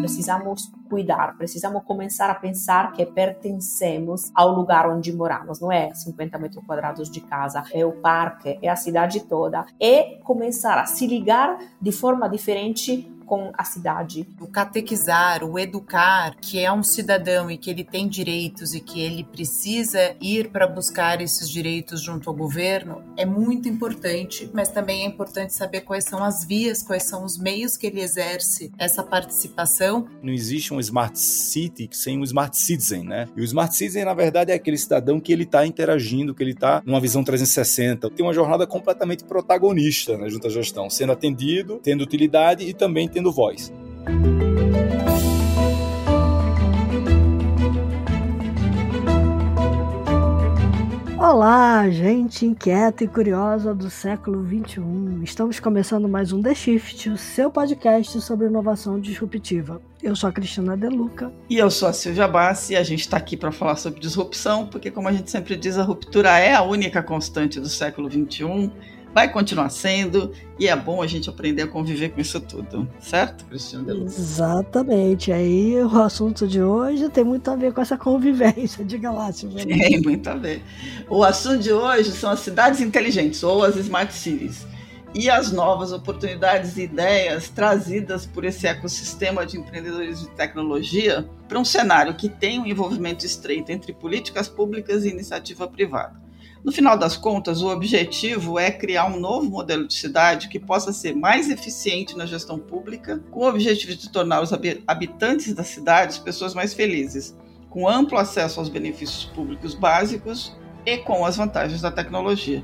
precisamos cuidar, precisamos começar a pensar que pertencemos ao lugar onde moramos, não é 50 metros quadrados de casa, é o parque, é a cidade toda, é começar a se ligar de forma diferente com a cidade. O catequizar, o educar, que é um cidadão e que ele tem direitos e que ele precisa ir para buscar esses direitos junto ao governo, é muito importante, mas também é importante saber quais são as vias, quais são os meios que ele exerce essa participação. Não existe um smart city sem um smart citizen, né? E o smart citizen, na verdade, é aquele cidadão que ele está interagindo, que ele está numa visão 360, tem uma jornada completamente protagonista né, junto à gestão, sendo atendido, tendo utilidade e também tendo tendo voz. Olá, gente inquieta e curiosa do século 21. Estamos começando mais um The Shift, o seu podcast sobre inovação disruptiva. Eu sou a Cristina Deluca. E eu sou a Silvia Bassi e a gente está aqui para falar sobre disrupção, porque, como a gente sempre diz, a ruptura é a única constante do século 21 vai continuar sendo, e é bom a gente aprender a conviver com isso tudo, certo, Cristiano de? Exatamente. Aí o assunto de hoje tem muito a ver com essa convivência, diga lá, Silvia. Tem muito a ver. O assunto de hoje são as cidades inteligentes, ou as Smart Cities, e as novas oportunidades e ideias trazidas por esse ecossistema de empreendedorismo e tecnologia para um cenário que tem um envolvimento estreito entre políticas públicas e iniciativa privada. No final das contas, o objetivo é criar um novo modelo de cidade que possa ser mais eficiente na gestão pública, com o objetivo de tornar os habitantes das cidades pessoas mais felizes, com amplo acesso aos benefícios públicos básicos e com as vantagens da tecnologia.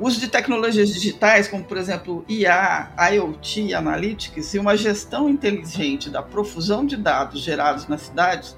O uso de tecnologias digitais, como por exemplo IA, IoT, Analytics e uma gestão inteligente da profusão de dados gerados nas cidades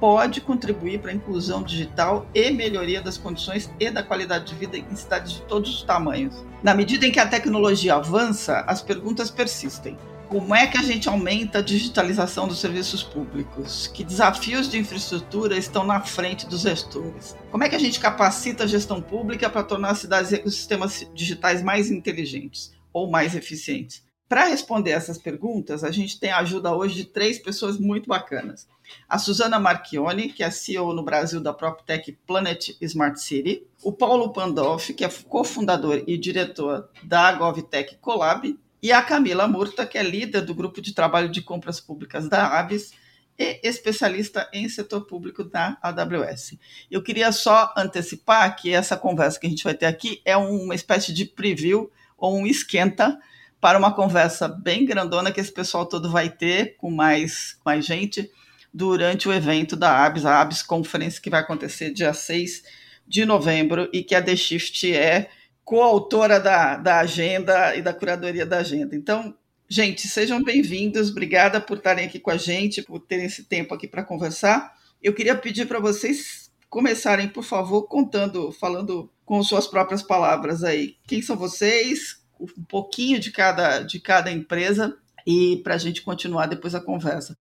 pode contribuir para a inclusão digital e melhoria das condições e da qualidade de vida em cidades de todos os tamanhos. Na medida em que a tecnologia avança, as perguntas persistem. Como é que a gente aumenta a digitalização dos serviços públicos? Que desafios de infraestrutura estão na frente dos gestores? Como é que a gente capacita a gestão pública para tornar as cidades e ecossistemas digitais mais inteligentes ou mais eficientes? Para responder essas perguntas, a gente tem a ajuda hoje de três pessoas muito bacanas. A Suzana Marchione, que é CEO no Brasil da PropTech Planet Smart City, o Paulo Pandolfi, que é cofundador e diretor da GovTech Colab, e a Camila Murta, que é líder do grupo de trabalho de compras públicas da ABS e especialista em setor público da AWS. Eu queria só antecipar que essa conversa que a gente vai ter aqui é uma espécie de preview ou um esquenta para uma conversa bem grandona que esse pessoal todo vai ter com mais, mais gente durante o evento da ABS, a ABS Conference, que vai acontecer dia 6 de novembro e que a The Shift é coautora da, da agenda e da curadoria da agenda. Então, gente, sejam bem-vindos, obrigada por estarem aqui com a gente, por terem esse tempo aqui para conversar. Eu queria pedir para vocês começarem, por favor, contando, falando com suas próprias palavras aí. Quem são vocês? Um pouquinho de cada, de cada empresa e para a gente continuar depois a conversa.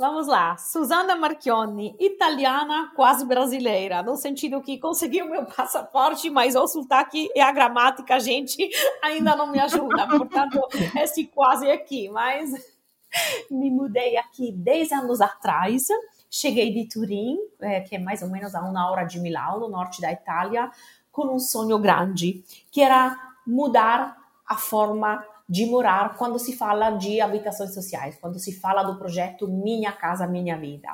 Vamos lá. Susana Marchionni, italiana quase brasileira, no sentido que consegui o meu passaporte, mas o sotaque e a gramática, gente, ainda não me ajuda. Portanto, esse quase aqui. Mas me mudei aqui 10 anos atrás. Cheguei de Turim, eh, que é mais ou menos a uma hora de Milão, no norte da Itália, com um sonho grande, que era mudar a forma de morar quando se fala de habitações sociais, quando se fala do projeto Minha Casa Minha Vida.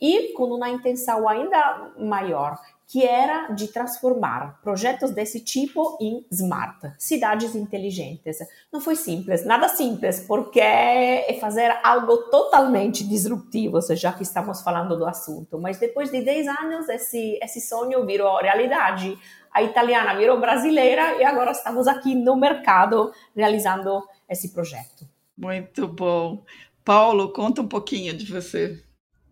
E com uma intenção ainda maior, que era de transformar projetos desse tipo em smart, cidades inteligentes. Não foi simples, nada simples, porque é fazer algo totalmente disruptivo, já que estamos falando do assunto. Mas depois de 10 anos, esse, esse sonho virou realidade a italiana virou brasileira e agora estamos aqui no mercado realizando esse projeto. Muito bom. Paulo, conta um pouquinho de você.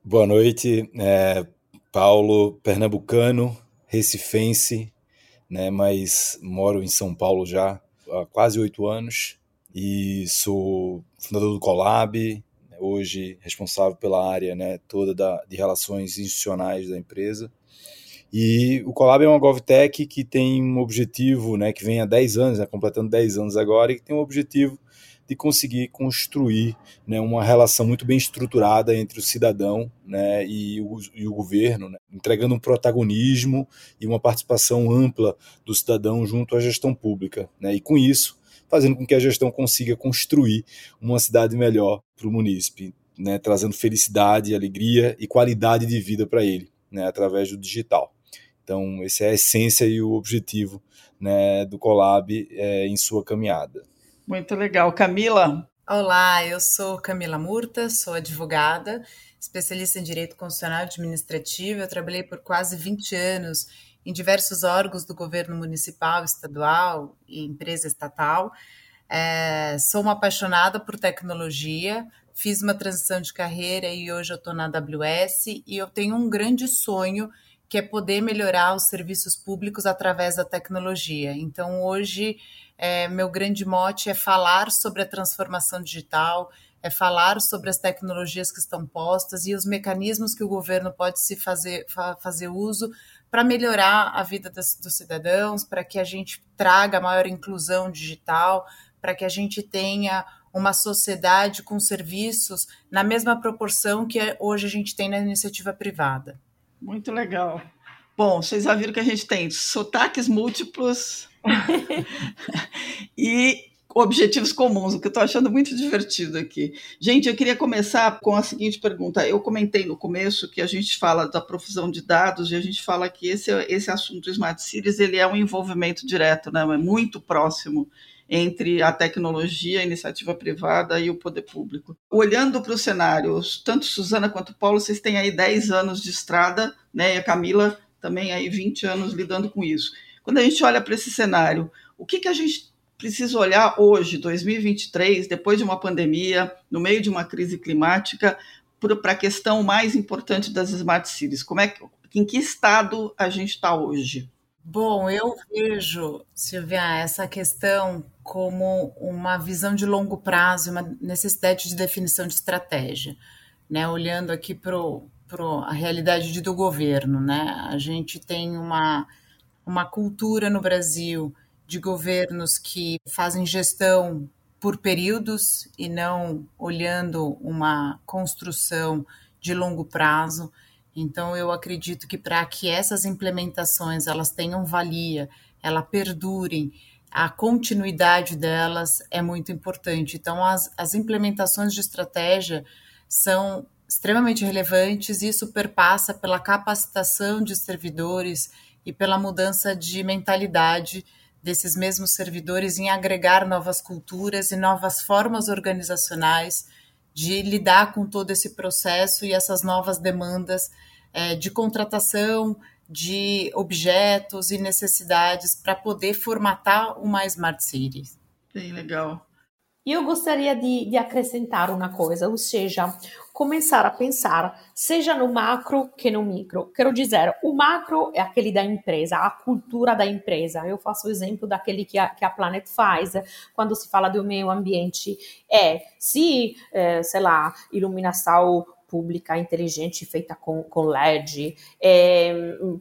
Boa noite. É, Paulo, pernambucano, recifense, né, mas moro em São Paulo já há quase oito anos e sou fundador do Colab, hoje responsável pela área né, toda da, de relações institucionais da empresa. E o Colab é uma GovTech que tem um objetivo, né, que vem há 10 anos, né, completando 10 anos agora, e que tem um objetivo de conseguir construir né, uma relação muito bem estruturada entre o cidadão né, e, o, e o governo, né, entregando um protagonismo e uma participação ampla do cidadão junto à gestão pública. Né, e com isso, fazendo com que a gestão consiga construir uma cidade melhor para o munícipe, né, trazendo felicidade, alegria e qualidade de vida para ele, né, através do digital. Então, essa é a essência e o objetivo né, do Colab é, em sua caminhada. Muito legal. Camila? Olá, eu sou Camila Murta, sou advogada, especialista em Direito Constitucional e Administrativo. Eu trabalhei por quase 20 anos em diversos órgãos do governo municipal, estadual e empresa estatal. É, sou uma apaixonada por tecnologia, fiz uma transição de carreira e hoje eu estou na AWS e eu tenho um grande sonho que é poder melhorar os serviços públicos através da tecnologia. Então, hoje, é, meu grande mote é falar sobre a transformação digital, é falar sobre as tecnologias que estão postas e os mecanismos que o governo pode se fazer, fazer uso para melhorar a vida dos, dos cidadãos, para que a gente traga maior inclusão digital, para que a gente tenha uma sociedade com serviços na mesma proporção que hoje a gente tem na iniciativa privada. Muito legal. Bom, vocês já viram que a gente tem sotaques múltiplos e objetivos comuns, o que eu estou achando muito divertido aqui. Gente, eu queria começar com a seguinte pergunta. Eu comentei no começo que a gente fala da profusão de dados e a gente fala que esse, esse assunto Smart Cities ele é um envolvimento direto, né? é muito próximo entre a tecnologia, a iniciativa privada e o poder público. Olhando para o cenário, tanto Suzana quanto Paulo, vocês têm aí 10 anos de estrada, né? E a Camila também aí 20 anos lidando com isso. Quando a gente olha para esse cenário, o que, que a gente precisa olhar hoje, 2023, depois de uma pandemia, no meio de uma crise climática, para a questão mais importante das smart cities? Como é que, em que estado a gente está hoje? Bom, eu vejo, Silvia, essa questão como uma visão de longo prazo, uma necessidade de definição de estratégia, né? Olhando aqui para a realidade do governo, né? A gente tem uma, uma cultura no Brasil de governos que fazem gestão por períodos e não olhando uma construção de longo prazo. Então eu acredito que para que essas implementações elas tenham valia, elas perdurem, a continuidade delas é muito importante. Então, as, as implementações de estratégia são extremamente relevantes e isso perpassa pela capacitação de servidores e pela mudança de mentalidade desses mesmos servidores em agregar novas culturas e novas formas organizacionais de lidar com todo esse processo e essas novas demandas é, de contratação, de objetos e necessidades para poder formatar uma Smart City. Bem legal. Eu gostaria de, de, acrescentar uma coisa, ou seja, começar a pensar, seja no macro que no micro. Quero dizer, o macro é aquele da empresa, a cultura da empresa. Eu faço o exemplo daquele que a, que a Planet faz quando se fala do meio ambiente. É, se, é, sei lá, iluminação pública inteligente feita com, com LED, é,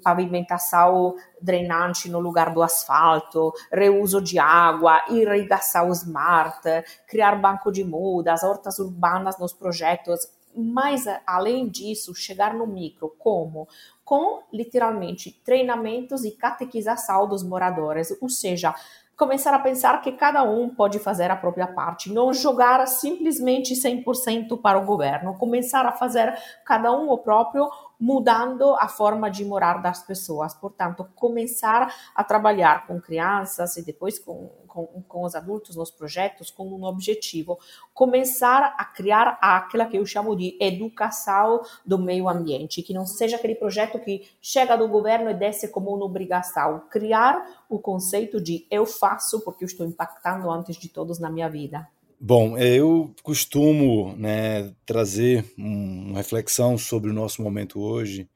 pavimentação drenante no lugar do asfalto, reuso de água, irrigação smart, criar banco de mudas, hortas urbanas nos projetos. Mas, além disso, chegar no micro, como? Com, literalmente, treinamentos e catequização dos moradores, ou seja, começar a pensar que cada um pode fazer a própria parte, não jogar simplesmente 100% para o governo, começar a fazer cada um o próprio mudando a forma de morar das pessoas. Portanto, começar a trabalhar com crianças e depois com, com, com os adultos nos projetos com um objetivo. Começar a criar aquela que eu chamo de educação do meio ambiente, que não seja aquele projeto que chega do governo e desce como uma obrigação. Criar o conceito de eu faço porque eu estou impactando antes de todos na minha vida. Bom, é, eu costumo né, trazer uma reflexão sobre o nosso momento hoje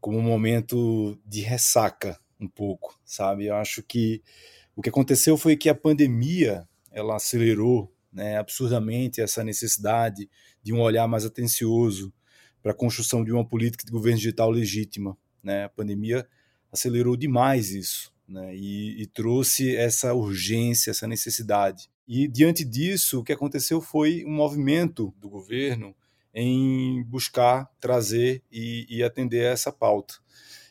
como um momento de ressaca, um pouco, sabe? Eu acho que o que aconteceu foi que a pandemia ela acelerou né, absurdamente essa necessidade de um olhar mais atencioso para a construção de uma política de governo digital legítima. Né? A pandemia acelerou demais isso né? e, e trouxe essa urgência, essa necessidade E diante disso, o que aconteceu foi um movimento do governo em buscar trazer e, e atender a essa pauta.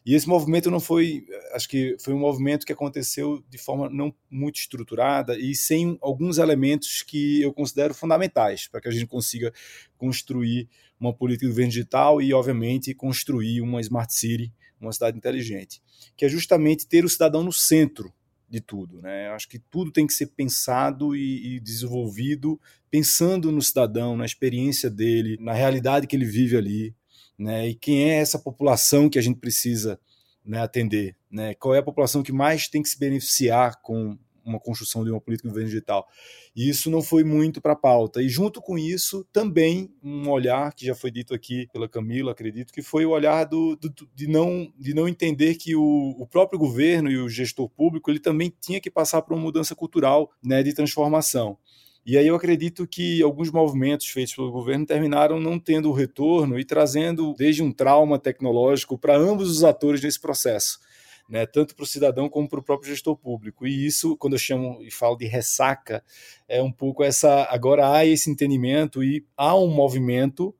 E esse movimento não foi, acho que foi um movimento que aconteceu de forma não muito estruturada e sem alguns elementos que eu considero fundamentais para que a gente consiga construir uma política de governo digital e, obviamente, construir uma smart city, uma cidade inteligente, que é justamente ter o cidadão no centro de tudo. Né? Acho que tudo tem que ser pensado e, e, desenvolvido pensando no cidadão, na experiência dele, na realidade que ele vive ali né? E quem é essa população que a gente precisa né, atender, né? Qual é a população que mais tem que se beneficiar com uma construção de uma política de governo digital. E isso não foi muito para a pauta. E junto com isso, também um olhar que já foi dito aqui pela Camila, acredito, que foi o olhar do, do de, não, de não entender que o, o, próprio governo e o gestor público ele também tinha que passar por uma mudança cultural né, de transformação. E aí eu acredito que alguns movimentos feitos pelo governo terminaram não tendo retorno e trazendo desde um trauma tecnológico para ambos os atores nesse processo. Né, tanto para o cidadão como para o próprio gestor público. E isso, quando eu chamo e falo de ressaca, é um pouco essa. Agora há esse entendimento e há um movimento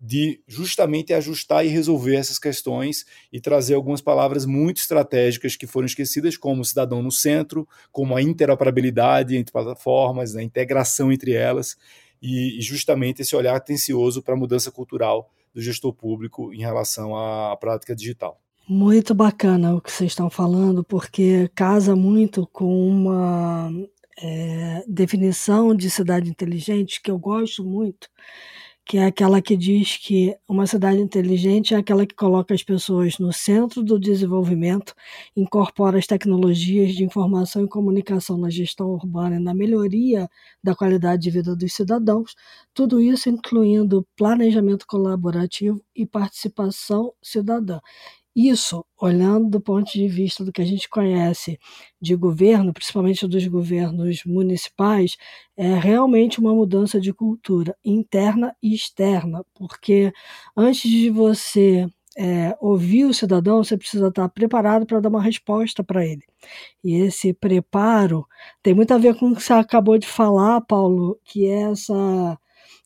de justamente ajustar e resolver essas questões e trazer algumas palavras muito estratégicas que foram esquecidas, como o cidadão no centro, como a interoperabilidade entre plataformas, a integração entre elas, e, justamente esse olhar atencioso para a mudança cultural do gestor público em relação à prática digital. Muito bacana o que vocês estão falando, porque casa muito com uma é, definição de cidade inteligente que eu gosto muito, que é aquela que diz que uma cidade inteligente é aquela que coloca as pessoas no centro do desenvolvimento, incorpora as tecnologias de informação e comunicação na gestão urbana e na melhoria da qualidade de vida dos cidadãos, tudo isso incluindo planejamento colaborativo e participação cidadã. Isso, olhando do ponto de vista do que a gente conhece de governo, principalmente dos governos municipais, é realmente uma mudança de cultura interna e externa, porque antes de você é, ouvir o cidadão, você precisa estar preparado para dar uma resposta para ele. E esse preparo tem muito a ver com o que você acabou de falar, Paulo, que é essa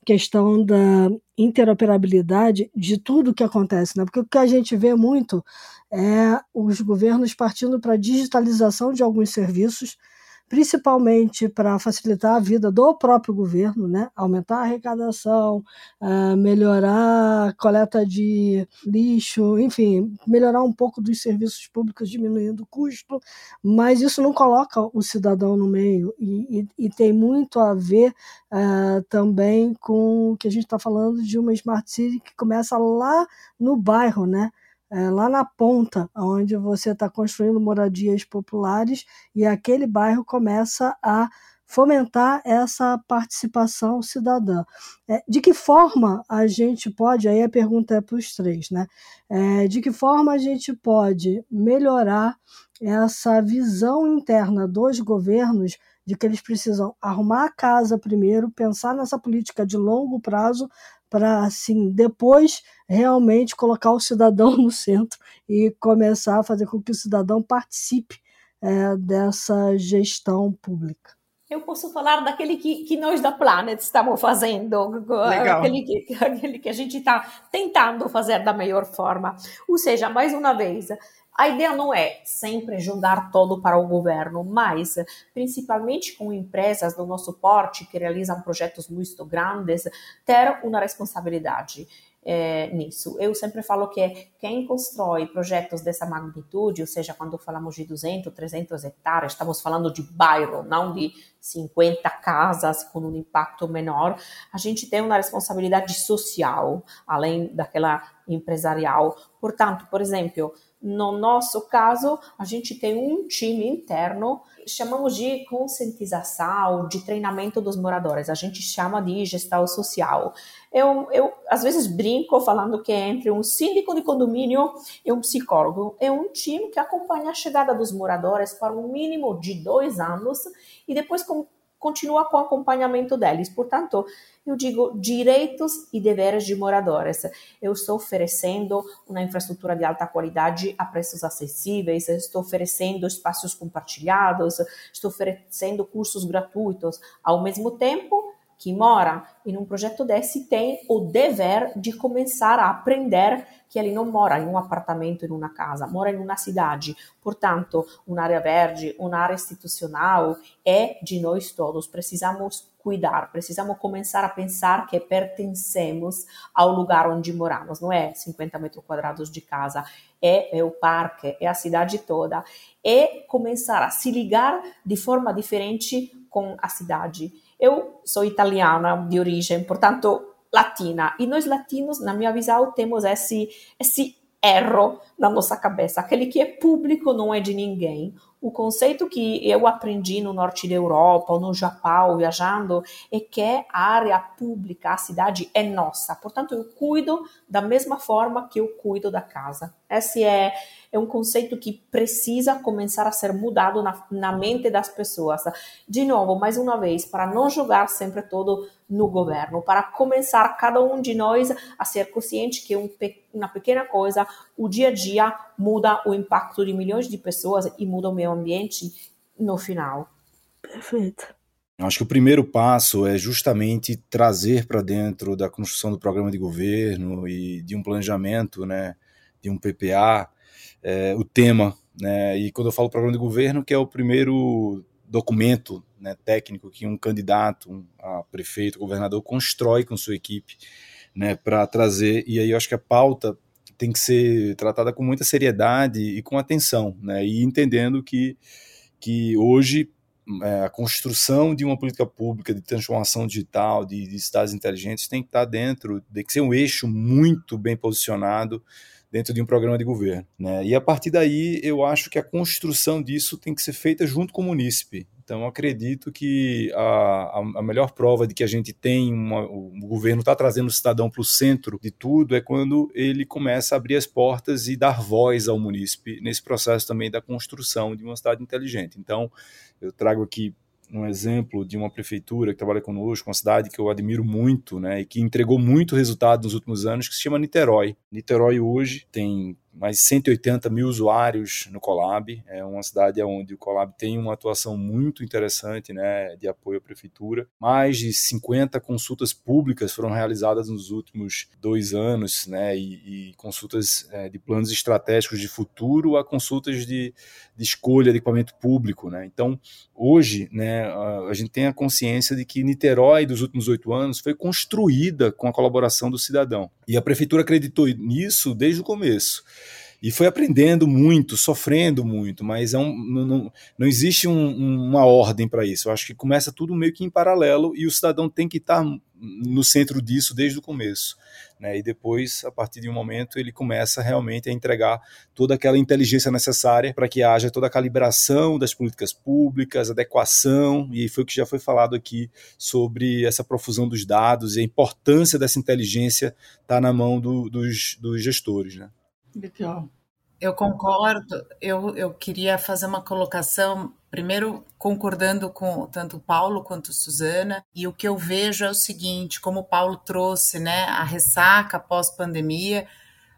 questão da interoperabilidade de tudo que acontece, né? Porque o que a gente vê muito é os governos partindo para a digitalização de alguns serviços principalmente para facilitar a vida do próprio governo, né? aumentar a arrecadação, uh, melhorar a coleta de lixo, enfim, melhorar um pouco dos serviços públicos, diminuindo o custo, mas isso não coloca o cidadão no meio e, e, e tem muito a ver uh, também com o que a gente está falando de uma Smart City que começa lá no bairro, né? É, lá na ponta, onde você está construindo moradias populares e aquele bairro começa a fomentar essa participação cidadã. É, de que forma a gente pode, aí a pergunta é para os três, né? É, de que forma a gente pode melhorar essa visão interna dos governos de que eles precisam arrumar a casa primeiro, pensar nessa política de longo prazo para assim depois realmente colocar o cidadão no centro e começar a fazer com que o cidadão participe é, dessa gestão pública. Eu posso falar daquele que, que nós da Planet estamos fazendo, aquele que, aquele que a gente está tentando fazer da melhor forma. Ou seja, mais uma vez, a ideia não é sempre jogar todo para o governo, mas principalmente com empresas do nosso porte que realizam projetos muito grandes, ter uma responsabilidade. É, nisso. Eu sempre falo que quem constrói projetos dessa magnitude, ou seja, quando falamos de 200, 300 hectares, estamos falando de bairro, não de 50 casas com um impacto menor, a gente tem uma responsabilidade social, além daquela empresarial. Portanto, por exemplo, no nosso caso, a gente tem um time interno, chamamos de conscientização, de treinamento dos moradores, a gente chama de gestão social. Eu, eu às vezes brinco falando que é entre um síndico de condomínio e um psicólogo. É um time que acompanha a chegada dos moradores para um mínimo de dois anos e depois com continua com o acompanhamento deles. Portanto, eu digo direitos e deveres de moradores. Eu estou oferecendo uma infraestrutura de alta qualidade a preços acessíveis, estou oferecendo espaços compartilhados, estou oferecendo cursos gratuitos. Ao mesmo tempo, que mora em um projeto desse tem o dever de começar a aprender que ele não mora em um apartamento, em uma casa, mora em uma cidade. Portanto, uma área verde, uma área institucional é de nós todos. Precisamos cuidar, precisamos começar a pensar que pertencemos ao lugar onde moramos. Não é 50 metros quadrados de casa, é, é o parque, é a cidade toda. É começar a se ligar de forma diferente com a cidade eu sou italiana de origem, portanto latina, e nós latinos, na minha visão, temos esse, esse erro na nossa cabeça, aquele que é público não é de ninguém. O conceito que eu aprendi no norte da Europa no Japão, viajando, é que a área pública, a cidade é nossa. Portanto, eu cuido da mesma forma que eu cuido da casa. Esse é é um conceito que precisa começar a ser mudado na, na mente das pessoas. De novo, mais uma vez, para não jogar sempre todo no governo, para começar cada um de nós a ser consciente que um, uma pequena coisa, o dia a dia muda o impacto de milhões de pessoas e muda o meio ambiente no final. Perfeito. Acho que o primeiro passo é justamente trazer para dentro da construção do programa de governo e de um planejamento, né, de um PPA, é, o tema, né? E quando eu falo programa de governo, que é o primeiro documento né, técnico que um candidato um, a prefeito, governador constrói com sua equipe, né, para trazer. E aí eu acho que a pauta tem que ser tratada com muita seriedade e com atenção, né? E entendendo que que hoje é, a construção de uma política pública de transformação digital, de, de cidades inteligentes, tem que estar dentro, tem que ser um eixo muito bem posicionado dentro de um programa de governo. Né? E a partir daí, eu acho que a construção disso tem que ser feita junto com o munícipe. Então, acredito que a, a, melhor prova de que a gente tem uma, o governo está trazendo o cidadão para o centro de tudo é quando ele começa a abrir as portas e dar voz ao munícipe nesse processo também da construção de uma cidade inteligente. Então, eu trago aqui um exemplo de uma prefeitura que trabalha conosco, uma cidade que eu admiro muito, né, e que entregou muito resultado nos últimos anos, que se chama Niterói. Niterói hoje tem mais de 180 mil usuários no Colab. É uma cidade onde o Colab tem uma atuação muito interessante né, de apoio à prefeitura. Mais de 50 consultas públicas foram realizadas nos últimos dois anos, né, e, e consultas é, de planos estratégicos de futuro a consultas de, de escolha de equipamento público. Né. Então, hoje, né, a, a gente tem a consciência de que Niterói, dos últimos oito anos, foi construída com a colaboração do cidadão. E a prefeitura acreditou nisso desde o começo e foi aprendendo muito, sofrendo muito, mas é um, não, não, existe um, uma ordem para isso. Eu acho que começa tudo meio que em paralelo e o cidadão tem que estar no centro disso desde o começo. Né? E depois, a partir de um momento, ele começa realmente a entregar toda aquela inteligência necessária para que haja toda a calibração das políticas públicas, adequação, e foi o que já foi falado aqui sobre essa profusão dos dados e a importância dessa inteligência estar tá na mão do, dos, dos gestores. Né? Legal. Eu concordo. Eu, eu queria fazer uma colocação, primeiro concordando com tanto o Paulo quanto Suzana, e o que eu vejo é o seguinte: como o Paulo trouxe né, a ressaca pós-pandemia,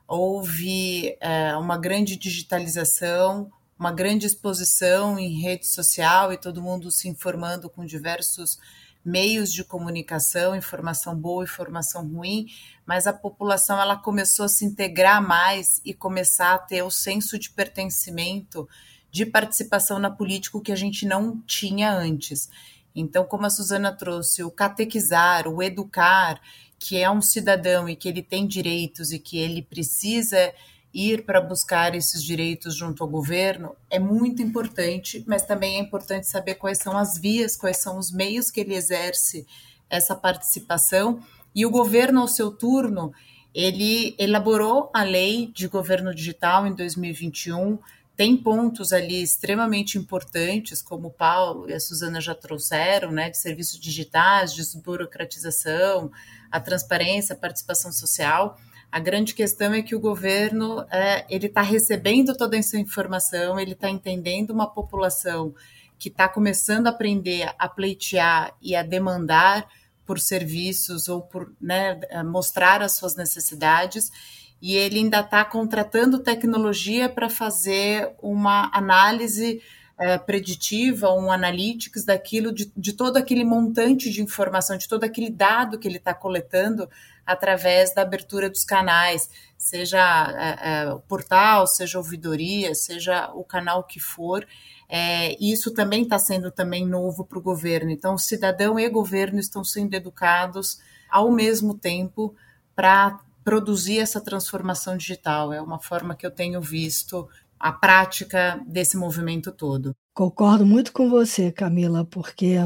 houve é, uma grande digitalização, uma grande exposição em rede social e todo mundo se informando com diversos meios de comunicação, informação boa, informação ruim, mas a população ela começou a se integrar mais e começar a ter o senso de pertencimento, de participação na política que a gente não tinha antes. Então, como a Suzana trouxe, o catequizar, o educar, que é um cidadão e que ele tem direitos e que ele precisa ir para buscar esses direitos junto ao governo é muito importante, mas também é importante saber quais são as vias, quais são os meios que ele exerce essa participação. E o governo, ao seu turno, ele elaborou a lei de governo digital em 2021. Tem pontos ali extremamente importantes, como o Paulo e a Suzana já trouxeram, né, de serviços digitais, desburocratização, a transparência, a participação social a grande questão é que o governo é, ele está recebendo toda essa informação, ele está entendendo uma população que está começando a aprender a pleitear e a demandar por serviços ou por né, mostrar as suas necessidades e ele ainda está contratando tecnologia para fazer uma análise é, preditiva, um analytics daquilo, de, de, todo aquele montante de informação, de todo aquele dado que ele está coletando através da abertura dos canais, seja é, é, o portal, seja ouvidoria, seja o canal que for. É, isso também está sendo também novo para o governo. Então, cidadão e governo estão sendo educados ao mesmo tempo para produzir essa transformação digital. É uma forma que eu tenho visto a prática desse movimento todo. Concordo muito com você, Camila, porque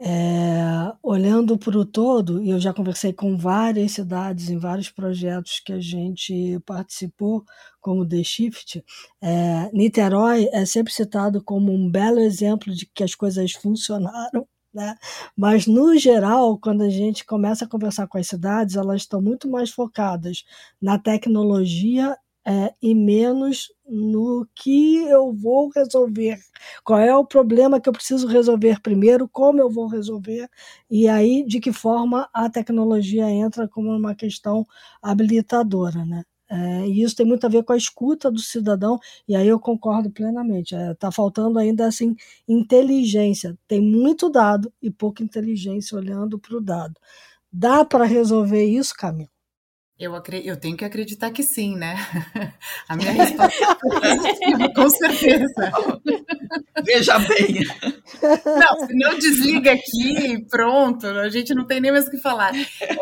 é, olhando para o todo, e eu já conversei com várias cidades em vários projetos que a gente participou, como The Shift, é, Niterói é sempre citado como um belo exemplo de que as coisas funcionaram né? Mas, no geral, quando a gente começa a conversar com as cidades, elas estão muito mais focadas na tecnologia é, e menos no que eu vou resolver. Qual é o problema que eu preciso resolver primeiro, como eu vou resolver, e aí de que forma a tecnologia entra como uma questão habilitadora. Né? É, e isso tem muito a ver com a escuta do cidadão, e aí eu concordo plenamente. Está é, tá faltando ainda assim inteligência. Tem muito dado e pouca inteligência olhando para o dado. Dá para resolver isso, Camilo? Eu, eu tenho que acreditar que sim, né? A minha resposta é com certeza. Veja bem. Não, se não desliga aqui, pronto, a gente não tem nem mais o que falar.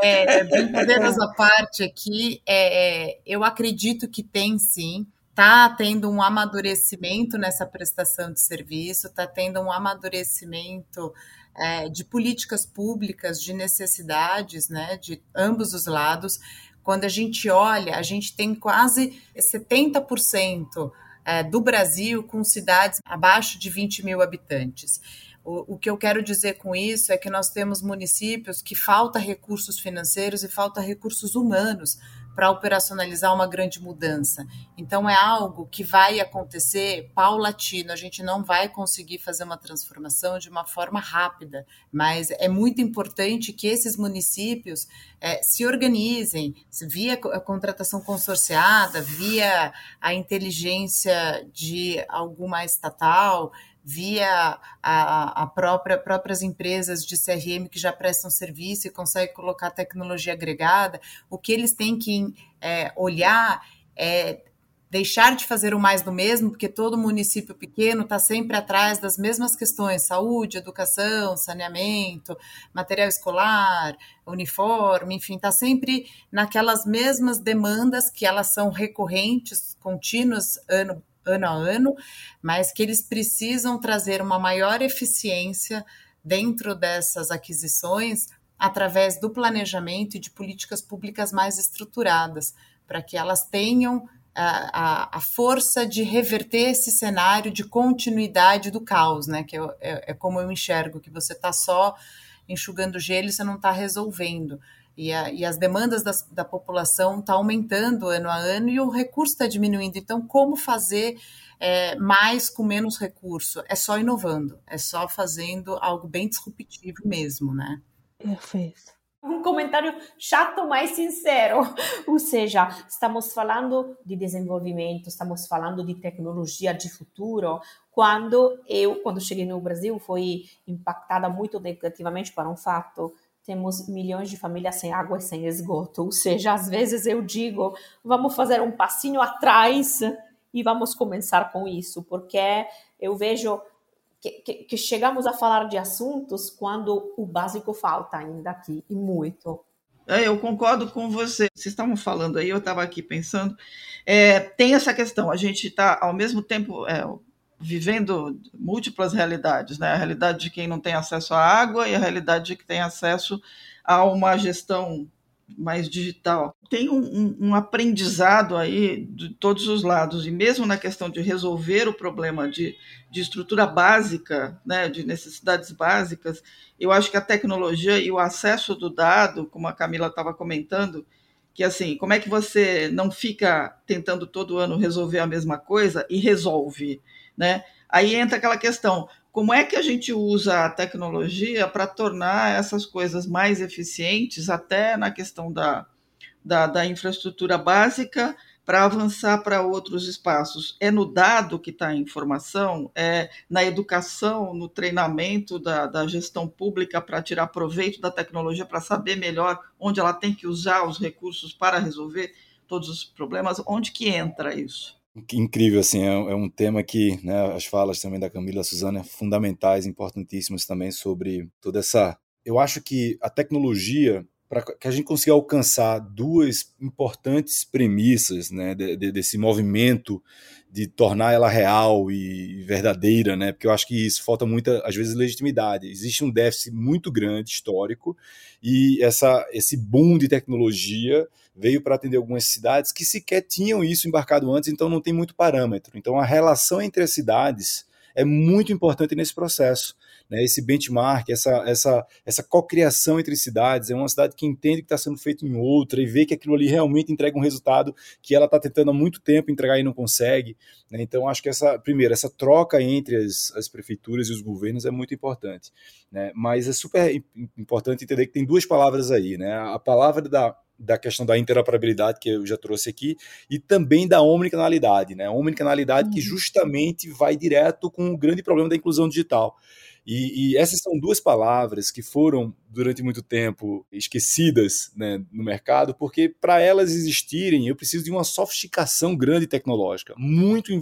É, brincadeiras à parte aqui, é, é, eu acredito que tem sim. Está tendo um amadurecimento nessa prestação de serviço, está tendo um amadurecimento é, de políticas públicas, de necessidades, né, de ambos os lados quando a gente olha, a gente tem quase 70% é, do Brasil com cidades abaixo de 20 mil habitantes. O, que eu quero dizer com isso é que nós temos municípios que falta recursos financeiros e falta recursos humanos para operacionalizar uma grande mudança. Então, é algo que vai acontecer paulatino. A gente não vai conseguir fazer uma transformação de uma forma rápida, mas é muito importante que esses municípios é, se organizem via a contratação consorciada, via a inteligência de alguma estatal via a, a própria próprias empresas de CRM que já prestam serviço e conseguem colocar tecnologia agregada, o que eles têm que é, olhar é deixar de fazer o mais do mesmo, porque todo município pequeno está sempre atrás das mesmas questões: saúde, educação, saneamento, material escolar, uniforme, enfim, está sempre naquelas mesmas demandas que elas são recorrentes, contínuas, ano ano a ano, mas que eles precisam trazer uma maior eficiência dentro dessas aquisições através do planejamento e de políticas públicas mais estruturadas, para que elas tenham a, a, a, força de reverter esse cenário de continuidade do caos, né? Que é, é, é como eu enxergo, que você está só enxugando gelo e você não está resolvendo e, a, e as demandas das, da população estão tá aumentando ano a ano e o recurso está diminuindo. Então, como fazer é, mais com menos recurso? É só inovando, é só fazendo algo bem disruptivo mesmo, né? Perfeito. Um comentário chato, mas sincero. Ou seja, estamos falando de desenvolvimento, estamos falando de tecnologia de futuro. Quando eu, quando cheguei no Brasil, fui impactada muito negativamente para um fato temos milhões de famílias sem água e sem esgoto. Ou seja, às vezes eu digo, vamos fazer um passinho atrás e vamos começar com isso, porque eu vejo que, que, que chegamos a falar de assuntos quando o básico falta ainda aqui, e muito. É, eu concordo com você. Vocês estavam falando aí, eu estava aqui pensando. É, tem essa questão, a gente está, ao mesmo tempo, é, vivendo múltiplas realidades, né? A realidade de quem não tem acesso à água e a realidade de quem tem acesso a uma gestão mais digital. Tem um, um, aprendizado aí de todos os lados, e mesmo na questão de resolver o problema de, de estrutura básica, né, de necessidades básicas, eu acho que a tecnologia e o acesso do dado, como a Camila estava comentando, que assim, como é que você não fica tentando todo ano resolver a mesma coisa e resolve? Né? Aí entra aquela questão: como é que a gente usa a tecnologia para tornar essas coisas mais eficientes, até na questão da, da, da infraestrutura básica, para avançar para outros espaços? É no dado que está a informação? É na educação, no treinamento da, da gestão pública para tirar proveito da tecnologia, para saber melhor onde ela tem que usar os recursos para resolver todos os problemas? Onde que entra isso? Incrível, assim, é, é um tema que, né, as falas também da Camila Suzana, fundamentais, importantíssimas também sobre toda essa... Eu acho que a tecnologia, para que a gente consiga alcançar duas importantes premissas né, de, de, desse movimento de tornar ela real e verdadeira, né? Porque eu acho que isso falta muita, às vezes, legitimidade. Existe um déficit muito grande histórico e essa, esse boom de tecnologia veio para atender algumas cidades que sequer tinham isso embarcado antes, então não tem muito parâmetro. Então a relação entre as cidades é muito importante nesse processo. Né? Esse benchmark, essa, essa, essa cocriação entre cidades, é uma cidade que entende que está sendo feito em outra e vê que aquilo ali realmente entrega um resultado que ela está tentando há muito tempo entregar e não consegue. Né? Então, acho que essa, primeiro, essa troca entre as, as prefeituras e os governos é muito importante. Né? Mas é super importante entender que tem duas palavras aí. Né? A palavra da da questão da interoperabilidade que eu já trouxe aqui e também da omnicanalidade, né? Omnicanalidade uhum. que justamente vai direto com o grande problema da inclusão digital. E, e, essas são duas palavras que foram, durante muito tempo, esquecidas né, no mercado, porque para elas existirem, eu preciso de uma sofisticação grande tecnológica, muito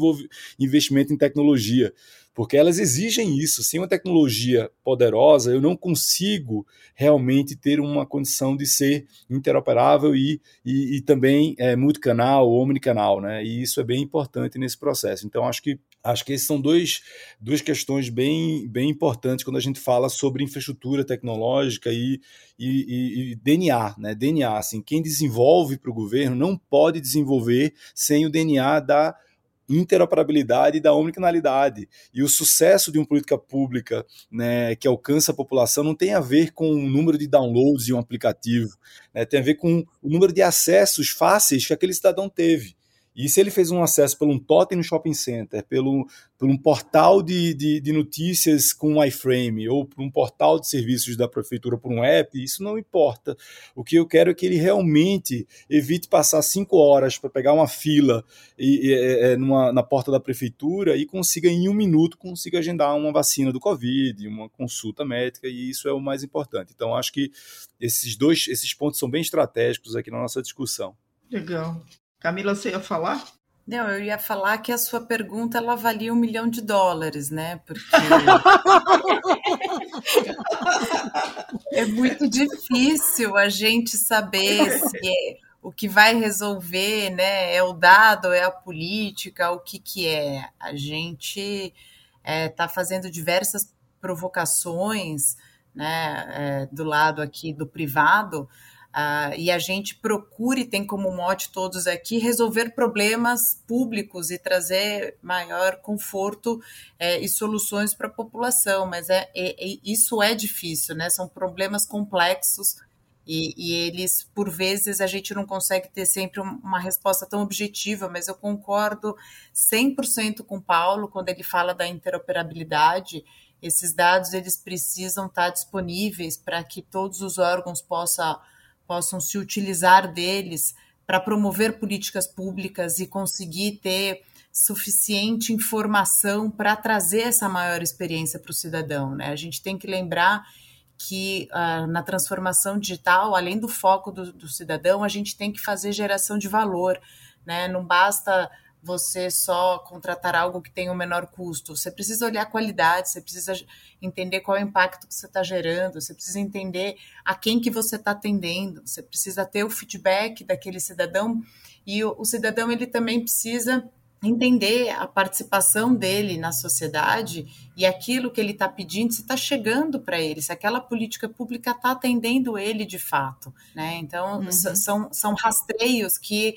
investimento em tecnologia, porque elas exigem isso. Sem uma tecnologia poderosa, eu não consigo realmente ter uma condição de ser interoperável e, e, e também é, multicanal ou omnicanal, né? E isso é bem importante nesse processo. Então, acho que Acho que esses são dois, duas questões bem, bem importantes quando a gente fala sobre infraestrutura tecnológica e, e, e DNA. Né? DNA, assim, quem desenvolve para o governo não pode desenvolver sem o DNA da interoperabilidade e da omnicanalidade. E o sucesso de uma política pública né, que alcança a população não tem a ver com o número de downloads de um aplicativo, né, tem a ver com o número de acessos fáceis que aquele cidadão teve. E se ele fez um acesso pelo um totem no shopping center, pelo, por um portal de, de, de, notícias com um iframe, ou por um portal de serviços da prefeitura por um app, isso não importa. O que eu quero é que ele realmente evite passar cinco horas para pegar uma fila e, e, é, é, numa, na porta da prefeitura e consiga, em um minuto, consiga agendar uma vacina do Covid, uma consulta médica, e isso é o mais importante. Então, acho que esses dois esses pontos são bem estratégicos aqui na nossa discussão. Legal. Camila, você ia falar? Não, eu ia falar que a sua pergunta ela valia um milhão de dólares, né? Porque é muito difícil a gente saber se é, o que vai resolver, né? É o dado, é a política, o que que é? A gente está é, tá fazendo diversas provocações, né? É, do lado aqui do privado Uh, e a gente procure, tem como mote todos aqui, resolver problemas públicos e trazer maior conforto é, e soluções para a população. Mas é, é, é, isso é difícil, né? São problemas complexos e, e, eles, por vezes, a gente não consegue ter sempre uma resposta tão objetiva, mas eu concordo 100% com o Paulo quando ele fala da interoperabilidade. Esses dados eles precisam estar disponíveis para que todos os órgãos possam possam se utilizar deles para promover políticas públicas e conseguir ter suficiente informação para trazer essa maior experiência para o cidadão. Né? A gente tem que lembrar que uh, na transformação digital, além do foco do, do, cidadão, a gente tem que fazer geração de valor. Né? Não basta você só contratar algo que tenha o um menor custo. Você precisa olhar a qualidade, você precisa entender qual é o impacto que você está gerando, você precisa entender a quem que você está atendendo, você precisa ter o feedback daquele cidadão e o, o cidadão ele também precisa entender a participação dele na sociedade e aquilo que ele está pedindo se está chegando para ele, se aquela política pública está atendendo ele de fato, né? Então uhum. são, são rastreios que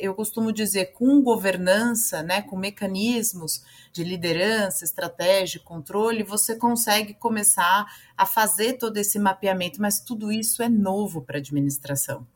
eu costumo dizer, com governança, né, com mecanismos de liderança, estratégia, controle, você consegue começar a fazer todo esse mapeamento, mas tudo isso é novo para a administração.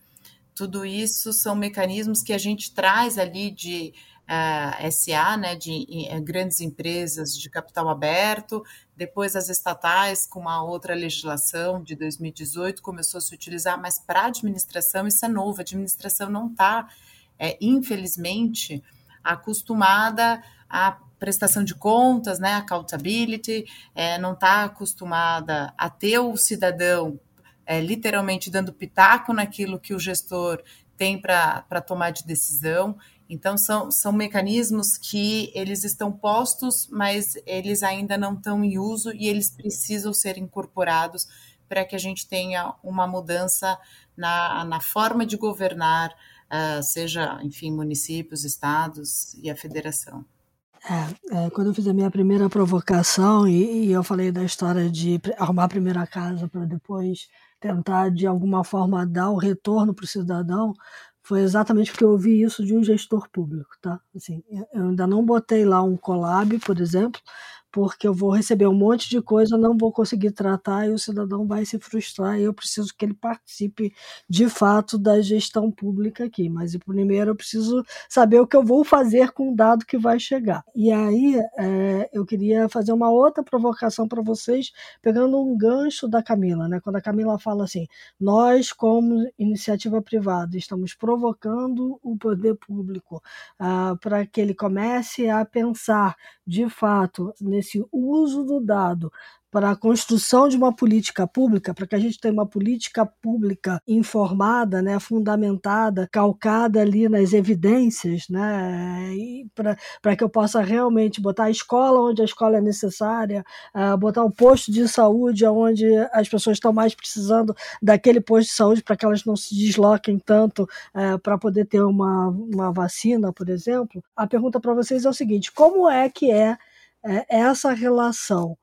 Tudo isso são mecanismos que a gente traz ali de uh, SA, né, de uh, grandes empresas de capital aberto, depois as estatais, com uma outra legislação de 2018, começou a se utilizar, mas para administração isso é novo, a administração não está, é, infelizmente, acostumada a prestação de contas, né, accountability, é, não está acostumada a ter o cidadão é, literalmente dando pitaco naquilo que o gestor tem para tomar de decisão. Então, são, são mecanismos que eles estão postos, mas eles ainda não estão em uso e eles precisam ser incorporados para que a gente tenha uma mudança na, na forma de governar, uh, seja, enfim, municípios, estados e a federação. É, é, quando eu fiz a minha primeira provocação e, e eu falei da história de arrumar a primeira casa para depois tentar de alguma forma dar o retorno para o cidadão, foi exatamente porque eu ouvi isso de um gestor público, tá? Assim, eu ainda não botei lá um collab, por exemplo, porque eu vou receber um monte de coisa, não vou conseguir tratar e o cidadão vai se frustrar e eu preciso que ele participe de fato da gestão pública aqui. Mas primeiro eu preciso saber o que eu vou fazer com o dado que vai chegar. E aí é, eu queria fazer uma outra provocação para vocês, pegando um gancho da Camila, né? Quando a Camila fala assim, nós como iniciativa privada estamos provocando o poder público ah, para que ele comece a pensar de fato nesse esse uso do dado para a construção de uma política pública, para que a gente tenha uma política pública informada, né, fundamentada, calcada ali nas evidências, né, para que eu possa realmente botar a escola onde a escola é necessária, uh, botar o um posto de saúde onde as pessoas estão mais precisando daquele posto de saúde para que elas não se desloquem tanto uh, para poder ter uma, uma vacina, por exemplo. A pergunta para vocês é o seguinte: como é que é é, essa relação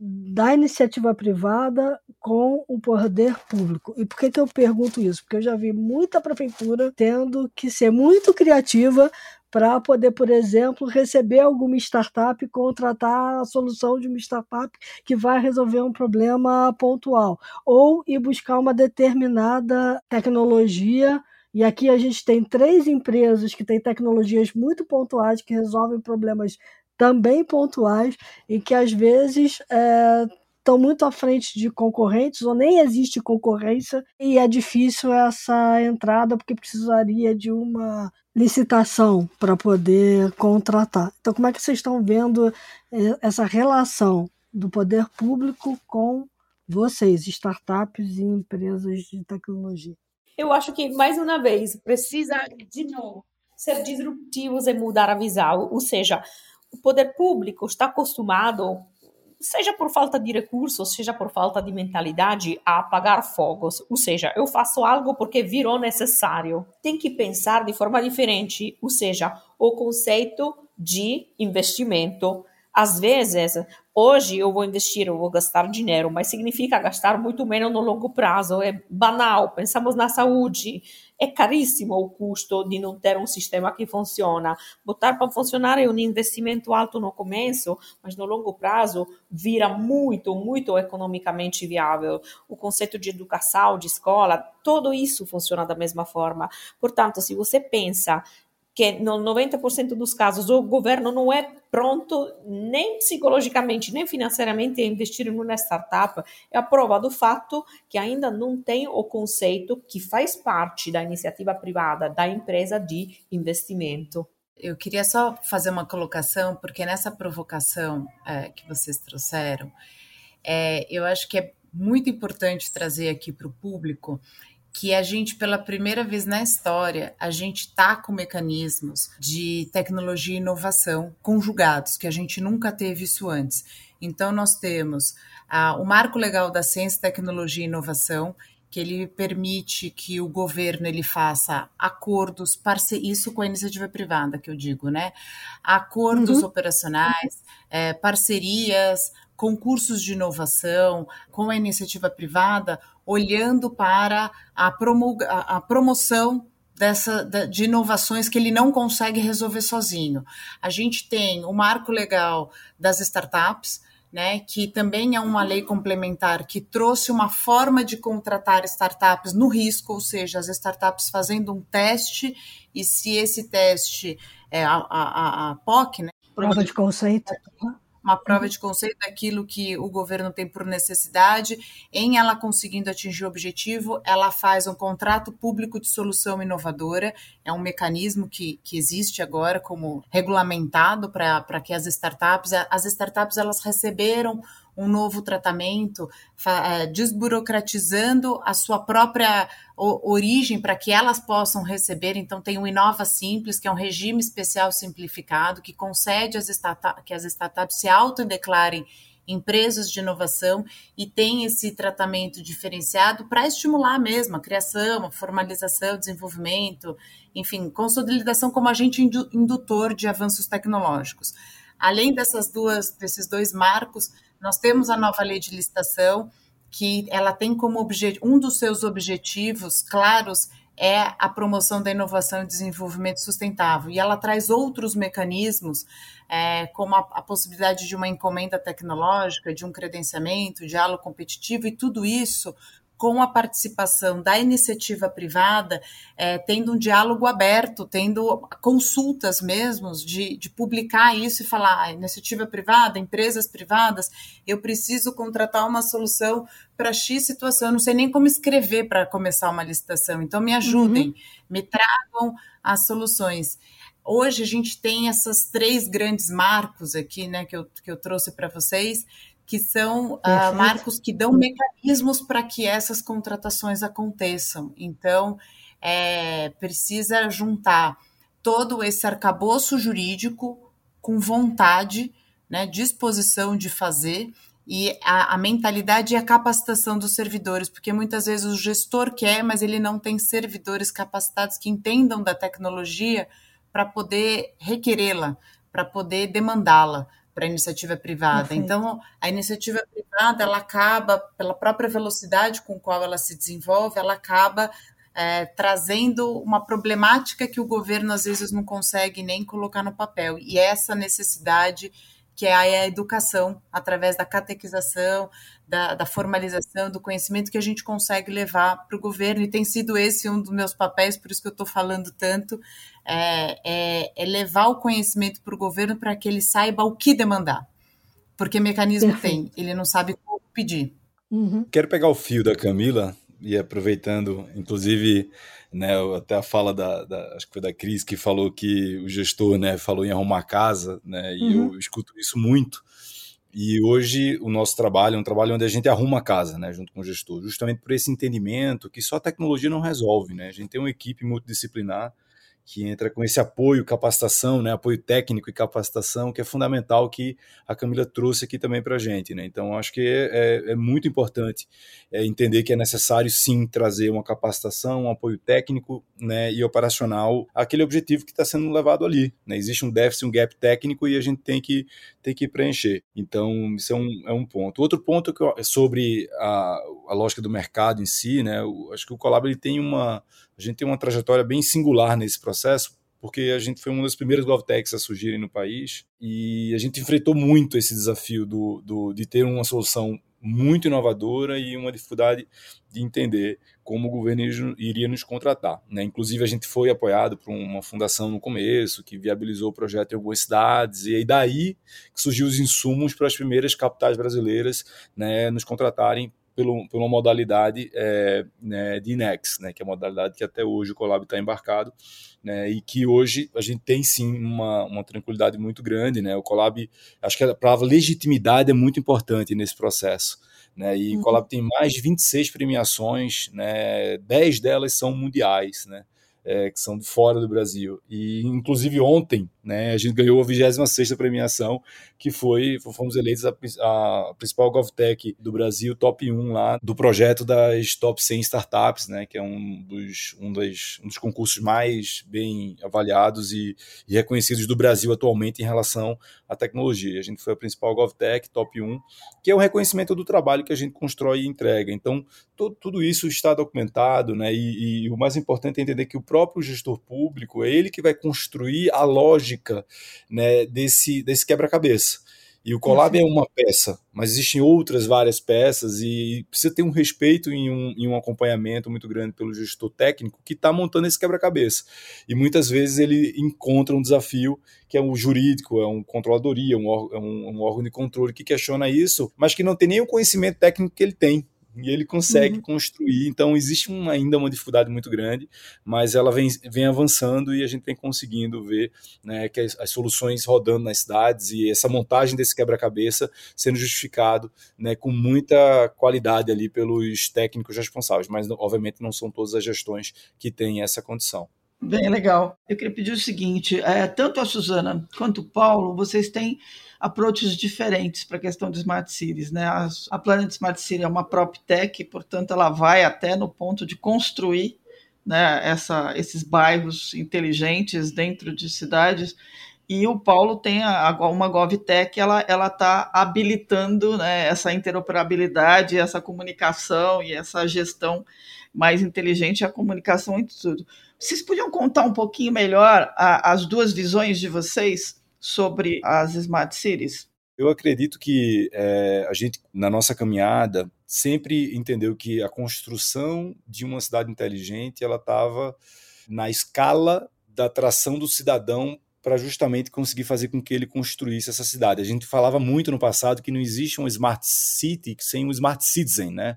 da iniciativa privada com o poder público. E por que, que eu pergunto isso? Porque eu já vi muita prefeitura tendo que ser muito criativa para poder, por exemplo, receber alguma startup contratar a solução de uma startup que vai resolver um problema pontual, ou ir buscar uma determinada tecnologia. E aqui a gente tem três empresas que têm tecnologias muito pontuais que resolvem problemas também pontuais e que às vezes é, estão muito à frente de concorrentes ou nem existe concorrência e é difícil essa entrada porque precisaria de uma licitação para poder contratar. Então, como é que vocês estão vendo é, essa relação do poder público com vocês, startups e empresas de tecnologia? Eu acho que, mais uma vez, precisa, de novo, ser disruptivos e mudar a visão. Ou seja, o poder público está acostumado, seja por falta de recursos, seja por falta de mentalidade, a apagar fogos. Ou seja, eu faço algo porque virou necessário. Tem que pensar de forma diferente, ou seja, o conceito de investimento. Às vezes, hoje eu vou investir, eu vou gastar dinheiro, mas significa gastar muito menos no longo prazo. É banal. Pensamos na saúde é caríssimo o custo de não ter um sistema que funciona. Botar para funcionar é um investimento alto no começo, mas no longo prazo vira muito, muito economicamente viável. O conceito de educação, de escola, tudo isso funciona da mesma forma. Portanto, se você pensa que no 90% dos casos o governo não é pronto nem psicologicamente nem financeiramente a investir em uma startup, é a prova do fato que ainda não tem o conceito que faz parte da iniciativa privada, da empresa de investimento. Eu queria só fazer uma colocação, porque nessa provocação é, que vocês trouxeram, é, eu acho que é muito importante trazer aqui para o público que a gente, pela primeira vez na história, a gente está com mecanismos de tecnologia e inovação conjugados, que a gente nunca teve isso antes. Então, nós temos ah, o Marco Legal da Ciência, Tecnologia e Inovação, que ele permite que o governo ele faça acordos, parce... isso com a iniciativa privada que eu digo, né? Acordos uhum. operacionais, é, parcerias, concursos de inovação com a iniciativa privada, olhando para a, promulga, a promoção dessa, de inovações que ele não consegue resolver sozinho. A gente tem o marco legal das startups, né, que também é uma lei complementar que trouxe uma forma de contratar startups no risco, ou seja, as startups fazendo um teste e se esse teste é a, a, a POC, né, prova de conceito, uma prova de conceito daquilo que o governo tem por necessidade, em ela conseguindo atingir o objetivo, ela faz um contrato público de solução inovadora, é um mecanismo que, que existe agora como regulamentado para que as startups, as startups elas receberam um novo tratamento, é, desburocratizando a sua própria origem para que elas possam receber. Então, tem o Inova Simples, que é um regime especial simplificado que concede às que as startups se autodeclarem empresas de inovação e tem esse tratamento diferenciado para estimular mesmo a criação, a formalização, desenvolvimento, enfim, consolidação como agente indutor de avanços tecnológicos. Além dessas duas, desses dois marcos, nós temos a nova lei de licitação, que ela tem como objetivo, um dos seus objetivos claros é a promoção da inovação e desenvolvimento sustentável. E ela traz outros mecanismos, é, como a, a, possibilidade de uma encomenda tecnológica, de um credenciamento, diálogo competitivo, e tudo isso com a participação da iniciativa privada, é, tendo um diálogo aberto, tendo consultas mesmo, de, de publicar isso e falar, ah, iniciativa privada, empresas privadas, eu preciso contratar uma solução para X situação, eu não sei nem como escrever para começar uma licitação, então me ajudem, uhum. me tragam as soluções. Hoje a gente tem essas três grandes marcos aqui, né, que eu, que eu trouxe para vocês, que são uh, marcos que dão mecanismos para que essas contratações aconteçam. Então, é, precisa juntar todo esse arcabouço jurídico com vontade, né, disposição de fazer e a, a, mentalidade e a capacitação dos servidores, porque muitas vezes o gestor quer, mas ele não tem servidores capacitados que entendam da tecnologia para poder requerê-la, para poder demandá-la para a iniciativa privada. Perfeito. Então, a iniciativa privada, ela acaba, pela própria velocidade com qual ela se desenvolve, ela acaba é, trazendo uma problemática que o governo às vezes não consegue nem colocar no papel. E essa necessidade que é a educação, através da catequização, da, da, formalização, do conhecimento que a gente consegue levar para o governo, e tem sido esse um dos meus papéis, por isso que eu estou falando tanto, é, é, é, levar o conhecimento para o governo para que ele saiba o que demandar. Porque mecanismo Perfeito. tem, ele não sabe como pedir. Uhum. Quero pegar o fio da Camila e aproveitando, inclusive, né, até a fala da, da, acho que foi da Cris que falou que o gestor, né, falou em arrumar casa, né, e uhum. eu escuto isso muito. E hoje o nosso trabalho é um trabalho onde a gente arruma a casa, né, junto com o gestor, justamente por esse entendimento que só a tecnologia não resolve, né? A gente tem uma equipe multidisciplinar que entra com esse apoio, capacitação, né, apoio técnico e capacitação, que é fundamental que a Camila trouxe aqui também para a gente. Né? Então, acho que é, é, é muito importante é, entender que é necessário, sim, trazer uma capacitação, um apoio técnico né, e operacional àquele objetivo que está sendo levado ali. Né? Existe um déficit, um gap técnico e a gente tem que, tem que preencher. Então, isso é um, é um ponto. Outro ponto que eu, sobre a, a lógica do mercado em si, né, eu, acho que o Colab ele tem uma a gente tem uma trajetória bem singular nesse processo, porque a gente foi uma das primeiras GovTechs a surgirem no país e a gente enfrentou muito esse desafio do, do, de ter uma solução muito inovadora e uma dificuldade de entender como o governo iria nos contratar. Né? Inclusive, a gente foi apoiado por uma fundação no começo, que viabilizou o projeto em algumas cidades, e aí daí que surgiu os insumos para as primeiras capitais brasileiras né, nos contratarem pelo, por uma modalidade é, né, de INEX, né, que é a modalidade que até hoje o Colab está embarcado, né, e que hoje a gente tem sim uma, uma tranquilidade muito grande. Né, o Colab, acho que a palavra legitimidade é muito importante nesse processo. Né, e uhum. o Colab tem mais de 26 premiações, né, 10 delas são mundiais. Né, é, que são de fora do Brasil. E, inclusive, ontem, né, a gente ganhou a 26 premiação, que foi, fomos eleitos a, a, principal GovTech do Brasil, top 1 lá, do projeto das top 100 startups, né, que é um dos, um dos, um dos concursos mais bem avaliados e, e reconhecidos do Brasil atualmente em relação à tecnologia. A gente foi a principal GovTech, top 1, que é o reconhecimento do trabalho que a gente constrói e entrega. Então, todo, tudo isso está documentado, né, e, e o mais importante é entender que o próprio gestor público é ele que vai construir a lógica né, desse, desse quebra-cabeça. E o Colab é uma peça, mas existem outras várias peças e precisa ter um respeito e um, e um acompanhamento muito grande pelo gestor técnico que está montando esse quebra-cabeça. E muitas vezes ele encontra um desafio que é um jurídico, é um controladoria, um, é um, um órgão de controle que questiona isso, mas que não tem nem o conhecimento técnico que ele tem e ele consegue uhum. construir. Então, existe um, ainda uma dificuldade muito grande, mas ela vem, vem avançando e a gente vem conseguindo ver né, que as, as, soluções rodando nas cidades e essa montagem desse quebra-cabeça sendo justificado né, com muita qualidade ali pelos técnicos responsáveis, mas obviamente não são todas as gestões que têm essa condição. Bem legal. Eu queria pedir o seguinte: é, tanto a Suzana quanto o Paulo, vocês têm approaches diferentes para a questão de smart cities. Né? A, a Planet Smart City é uma prop tech, portanto, ela vai até no ponto de construir né, essa, esses bairros inteligentes dentro de cidades. E o Paulo tem a, uma GovTech, ela está habilitando né, essa interoperabilidade, essa comunicação e essa gestão mais inteligente, a comunicação e tudo. Vocês podiam contar um pouquinho melhor a, as duas visões de vocês sobre as smart cities? Eu acredito que é, a gente, na nossa caminhada, sempre entendeu que a construção de uma cidade inteligente ela estava na escala da atração do cidadão para justamente conseguir fazer com que ele construísse essa cidade. A gente falava muito no passado que não existe um smart city sem um smart citizen, né?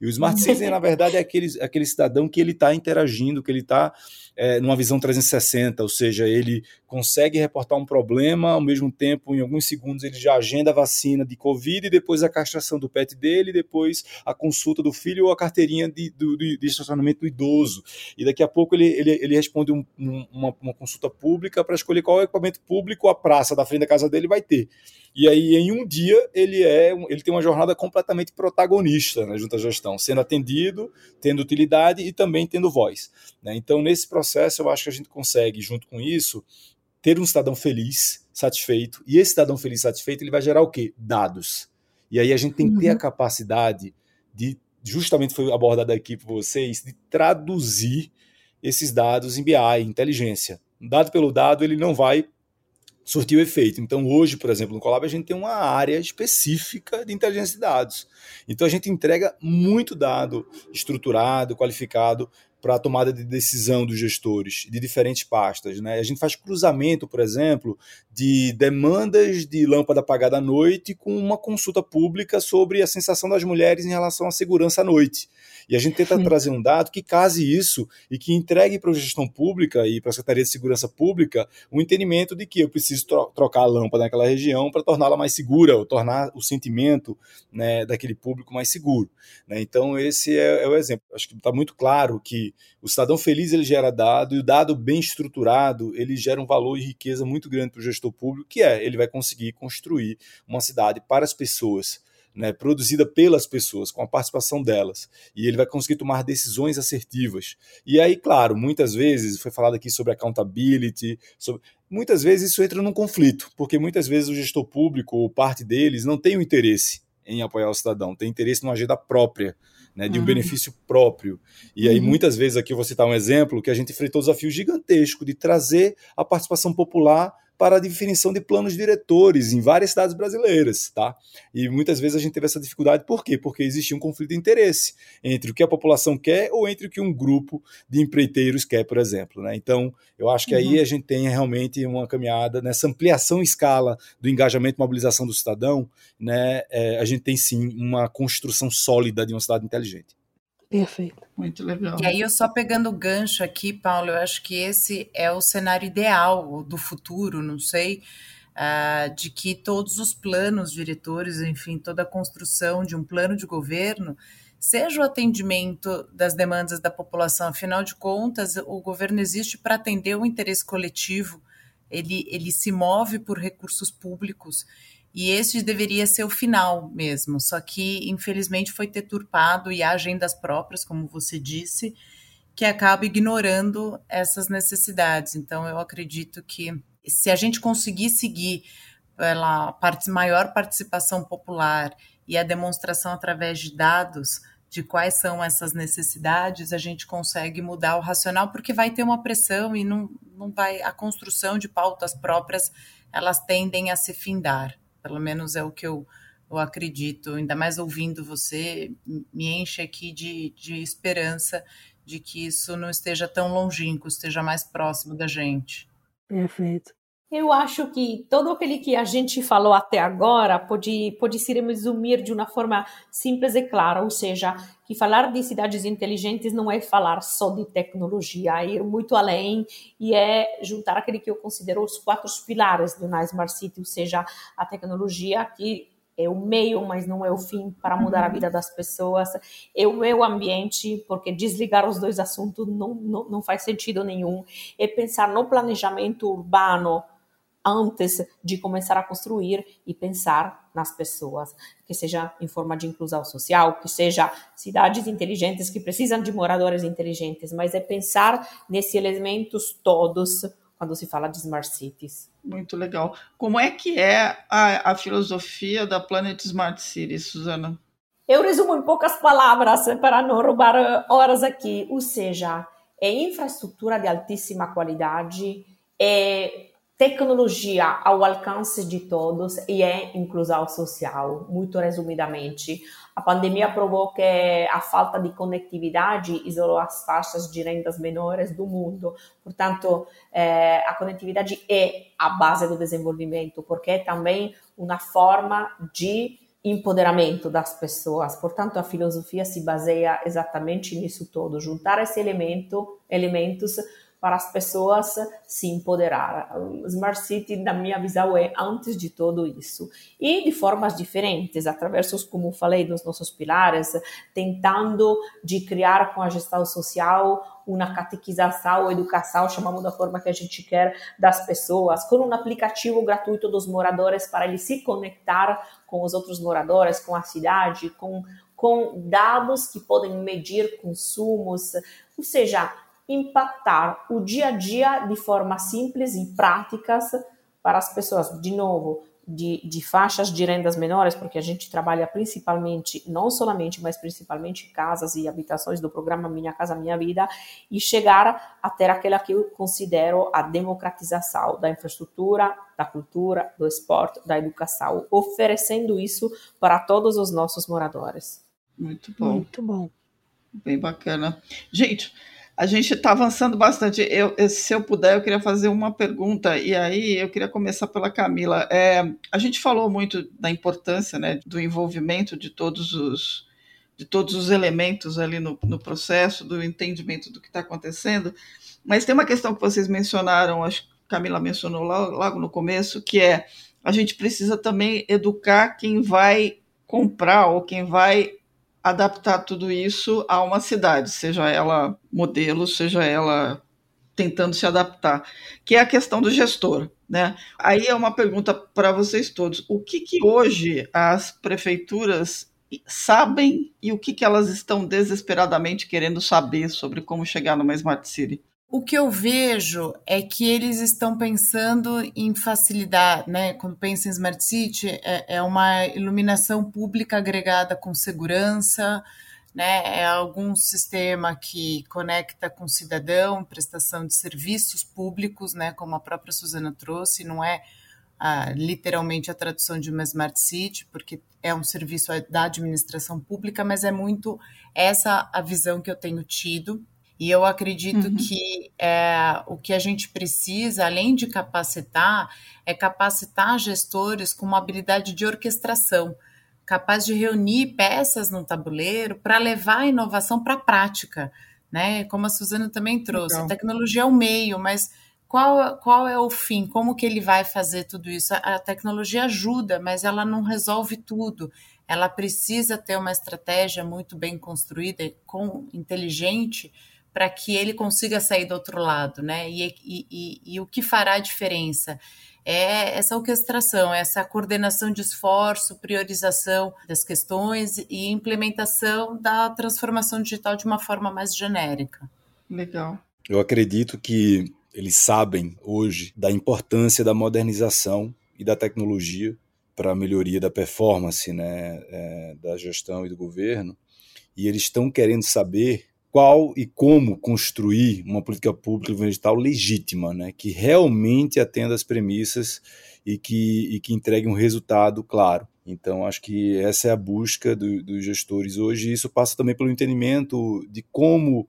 E o smart citizen, na verdade, é aquele, aquele cidadão que ele está interagindo, que ele está é, numa visão 360, ou seja, ele consegue reportar um problema, ao mesmo tempo, em alguns segundos, ele já agenda a vacina de Covid, e depois a castração do pet dele, depois a consulta do filho ou a carteirinha de, do, de, de estacionamento do idoso. E daqui a pouco ele, ele, ele responde um, um, uma, uma consulta pública para escolher qual equipamento público a praça da frente da casa dele vai ter. E aí, em um dia, ele é ele tem uma jornada completamente protagonista na junta gestão, sendo atendido, tendo utilidade e também tendo voz. Né? Então, nesse processo, eu acho que a gente consegue, junto com isso, ter um cidadão feliz, satisfeito. E esse cidadão feliz, satisfeito, ele vai gerar o quê? Dados. E aí a gente tem que ter a uhum. capacidade de, justamente foi abordado aqui por vocês, de traduzir esses dados em BI, inteligência. Dado pelo dado, ele não vai surtiu efeito. Então, hoje, por exemplo, no Colab, a gente tem uma área específica de inteligência de dados. Então, a gente entrega muito dado estruturado, qualificado para a tomada de decisão dos gestores de diferentes pastas. Né? A gente faz cruzamento, por exemplo, de demandas de lâmpada apagada à noite com uma consulta pública sobre a sensação das mulheres em relação à segurança à noite. E a gente tenta Sim. trazer um dado que case isso e que entregue para a gestão pública e para a Secretaria de Segurança Pública o um entendimento de que eu preciso tro trocar a lâmpada naquela região para torná-la mais segura, ou tornar o sentimento né, daquele público mais seguro. Né? Então, esse é, é o exemplo. Acho que está muito claro que o cidadão feliz ele gera dado, e o dado bem estruturado ele gera um valor e riqueza muito grande para o gestor público, que é ele vai conseguir construir uma cidade para as pessoas né, produzida pelas pessoas, com a participação delas. E ele vai conseguir tomar decisões assertivas. E aí, claro, muitas vezes, foi falado aqui sobre accountability, sobre... muitas vezes isso entra num conflito, porque muitas vezes o gestor público ou parte deles não tem o interesse em apoiar o cidadão, tem interesse numa agenda própria. Né, de um uhum. benefício próprio. E aí, uhum. muitas vezes, aqui eu vou citar um exemplo que a gente enfrentou um desafio gigantesco de trazer a participação popular para a definição de planos diretores em várias cidades brasileiras, tá? E muitas vezes a gente teve essa dificuldade, por quê? Porque existia um conflito de interesse entre o que a população quer ou entre o que um grupo de empreiteiros quer, por exemplo, né? Então, eu acho que uhum. aí a gente tem realmente uma caminhada nessa ampliação em escala do engajamento e mobilização do cidadão, né? É, a gente tem sim uma construção sólida de uma cidade inteligente. Perfeito. Muito legal. E aí, eu só pegando o gancho aqui, Paulo, eu acho que esse é o cenário ideal do futuro, não sei, uh, de que todos os planos diretores, enfim, toda a construção de um plano de governo seja o atendimento das demandas da população. Afinal de contas, o governo existe para atender o interesse coletivo, ele, ele se move por recursos públicos e esse deveria ser o final mesmo, só que infelizmente foi deturpado e há agendas próprias, como você disse, que acaba ignorando essas necessidades. Então eu acredito que se a gente conseguir seguir pela maior participação popular e a demonstração através de dados de quais são essas necessidades, a gente consegue mudar o racional, porque vai ter uma pressão e não, não vai. A construção de pautas próprias elas tendem a se findar. Pelo menos é o que eu, eu acredito. Ainda mais ouvindo você, me enche aqui de, de esperança de que isso não esteja tão longínquo, esteja mais próximo da gente. Perfeito. Eu acho que todo aquele que a gente falou até agora pode, pode se resumir de uma forma simples e clara, ou seja, que falar de cidades inteligentes não é falar só de tecnologia, é ir muito além e é juntar aquele que eu considero os quatro pilares de uma Smart City, ou seja, a tecnologia que é o meio, mas não é o fim para mudar a vida das pessoas, é o meio ambiente, porque desligar os dois assuntos não, não, não faz sentido nenhum, é pensar no planejamento urbano antes de começar a construir e pensar nas pessoas, que seja em forma de inclusão social, que seja cidades inteligentes que precisam de moradores inteligentes, mas é pensar nesses elementos todos quando se fala de smart cities. Muito legal. Como é que é a, a filosofia da Planet Smart City, Suzana? Eu resumo em poucas palavras para não roubar eh, horas aqui. Ou seja, é infraestrutura de altíssima qualidade, é tecnologia ao alcance de todos e é inclusão social, muito resumidamente. A pandemia provou que a falta de conectividade isolou as faixas de rendas menores do mundo. Portanto, eh, a conectividade é a base do desenvolvimento, porque é também uma forma de empoderamento das pessoas. Portanto, a filosofia se baseia exatamente nisso todo, juntar esse elemento, elementos para as pessoas se empoderar. Smart City, na minha visão, é antes de tudo isso. E de formas diferentes, através, como falei, dos nossos pilares, tentando de criar com a gestão social uma catequização, educação, chamamos da forma que a gente quer, das pessoas, com um aplicativo gratuito dos moradores para eles se conectar com os outros moradores, com a cidade, com, com dados que podem medir consumos, ou seja, impactar o dia a dia de forma simples e práticas para as pessoas, de novo, de, de, faixas de rendas menores, porque a gente trabalha principalmente, não somente, mas principalmente casas e habitações do programa Minha Casa Minha Vida, e chegar a ter aquela que eu considero a democratização da infraestrutura, da cultura, do esporte, da educação, oferecendo isso para todos os nossos moradores. Muito bom. Muito bom. Bem bacana. Gente, a gente está avançando bastante. Eu, se eu puder, eu queria fazer uma pergunta, e aí eu queria começar pela Camila. É, a gente falou muito da importância né, do envolvimento de todos os, de todos os elementos ali no, no processo, do entendimento do que está acontecendo, mas tem uma questão que vocês mencionaram, acho que a Camila mencionou logo, logo no começo, que é a gente precisa também educar quem vai comprar ou quem vai adaptar tudo isso a uma cidade, seja ela modelo, seja ela tentando se adaptar, que é a questão do gestor. Né? Aí é uma pergunta para vocês todos: o que, que hoje as prefeituras sabem e o que, que elas estão desesperadamente querendo saber sobre como chegar numa Smart City? O que eu vejo é que eles estão pensando em facilidade, né? Quando pensa em Smart City, é, é uma iluminação pública agregada com segurança, né? É algum sistema que conecta com o cidadão, prestação de serviços públicos, né? Como a própria Suzana trouxe, não é literalmente a tradução de uma Smart City, porque é um serviço da administração pública, mas é muito essa a visão que eu tenho tido e eu acredito uhum. que é, o que a gente precisa, além de capacitar, é capacitar gestores com uma habilidade de orquestração, capaz de reunir peças no tabuleiro para levar a inovação para a prática. Né? Como a Suzana também trouxe, a tecnologia é o meio, mas qual, qual é o fim? Como que ele vai fazer tudo isso? A, a tecnologia ajuda, mas ela não resolve tudo. Ela precisa ter uma estratégia muito bem construída, com inteligente, para que ele consiga sair do outro lado, né? E, e, e, e, o que fará a diferença? É essa orquestração, essa coordenação de esforço, priorização das questões e implementação da transformação digital de uma forma mais genérica. Legal. Eu acredito que eles sabem hoje da importância da modernização e da tecnologia para a melhoria da performance né, é, da gestão e do governo, e eles estão querendo saber qual e como construir uma política pública digital legítima, né, que realmente atenda às premissas e que, e que entregue um resultado claro. Então, acho que essa é a busca do, dos gestores hoje, e isso passa também pelo entendimento de como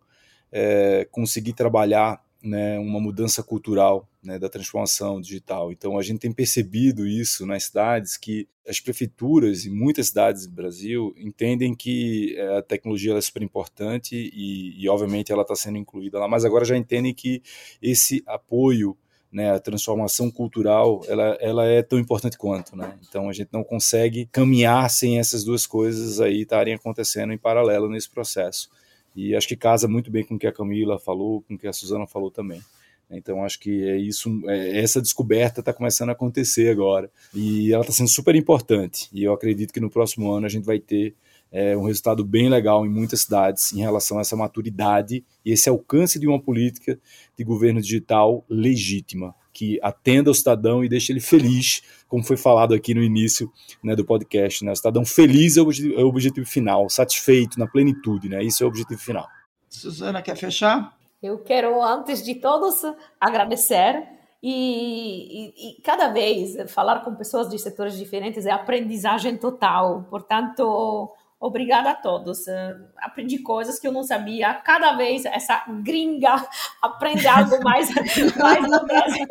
é, conseguir trabalhar né, uma mudança cultural né, da transformação digital. Então, a gente tem percebido isso nas cidades, que as prefeituras, em muitas cidades do Brasil, entendem que eh, a tecnologia é super importante e, e obviamente, ela está sendo incluída lá, mas agora já entendem que esse apoio né, a transformação cultural ela, ela é tão importante quanto, né? Então a gente não consegue caminhar sem essas duas coisas aí estarem acontecendo em paralelo nesse processo. E acho que casa muito bem com o que a Camila falou, com o que a Suzana falou também. Então acho que é isso, é, essa descoberta está começando a acontecer agora e ela está sendo super importante. E eu acredito que no próximo ano a gente vai ter é, um resultado bem legal em muitas cidades em relação a essa maturidade e esse alcance de uma política de governo digital legítima que atenda o cidadão e deixe ele feliz, como foi falado aqui no início né, do podcast. Né? O cidadão feliz é o, objetivo, é o objetivo final, satisfeito, na plenitude, né? Isso é o objetivo final. Suzana, quer fechar? Eu quero, antes de todos, agradecer e, e, e, cada vez falar com pessoas de setores diferentes é aprendizagem total. Portanto, Obrigada a todos. Uh, aprendi coisas que eu não sabia. Cada vez essa gringa aprende algo mais, mais no Brasil.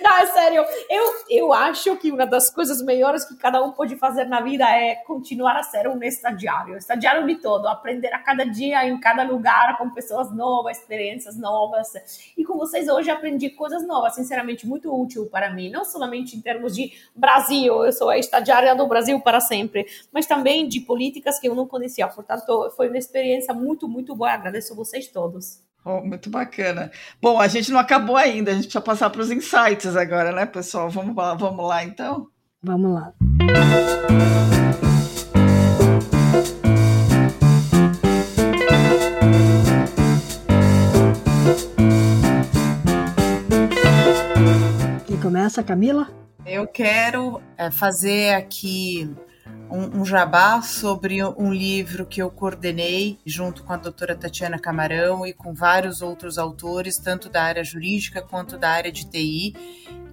Não, é sério. Eu, eu acho que uma das coisas melhores que cada um pode fazer na vida é continuar a ser um estagiário. Estagiário de todo. Aprender a cada dia, em cada lugar, com pessoas novas, experiências novas. E com vocês hoje aprendi coisas novas, sinceramente, muito útil para mim. Não somente em termos de Brasil, eu sou a estagiária do Brasil para sempre, mas também de políticas que eu não conhecia. Portanto, foi uma experiência muito, muito boa. Agradeço a vocês todos. Oh, muito bacana. Bom, a gente não acabou ainda, a gente precisa passar para os insights agora, né, pessoal? Vamos lá, vamos lá então? Vamos lá. Quem começa, Camila? Eu quero é, fazer aqui um, um, jabá sobre um livro que eu coordenei junto com a doutora Tatiana Camarão e com vários outros autores, tanto da área jurídica quanto da área de TI,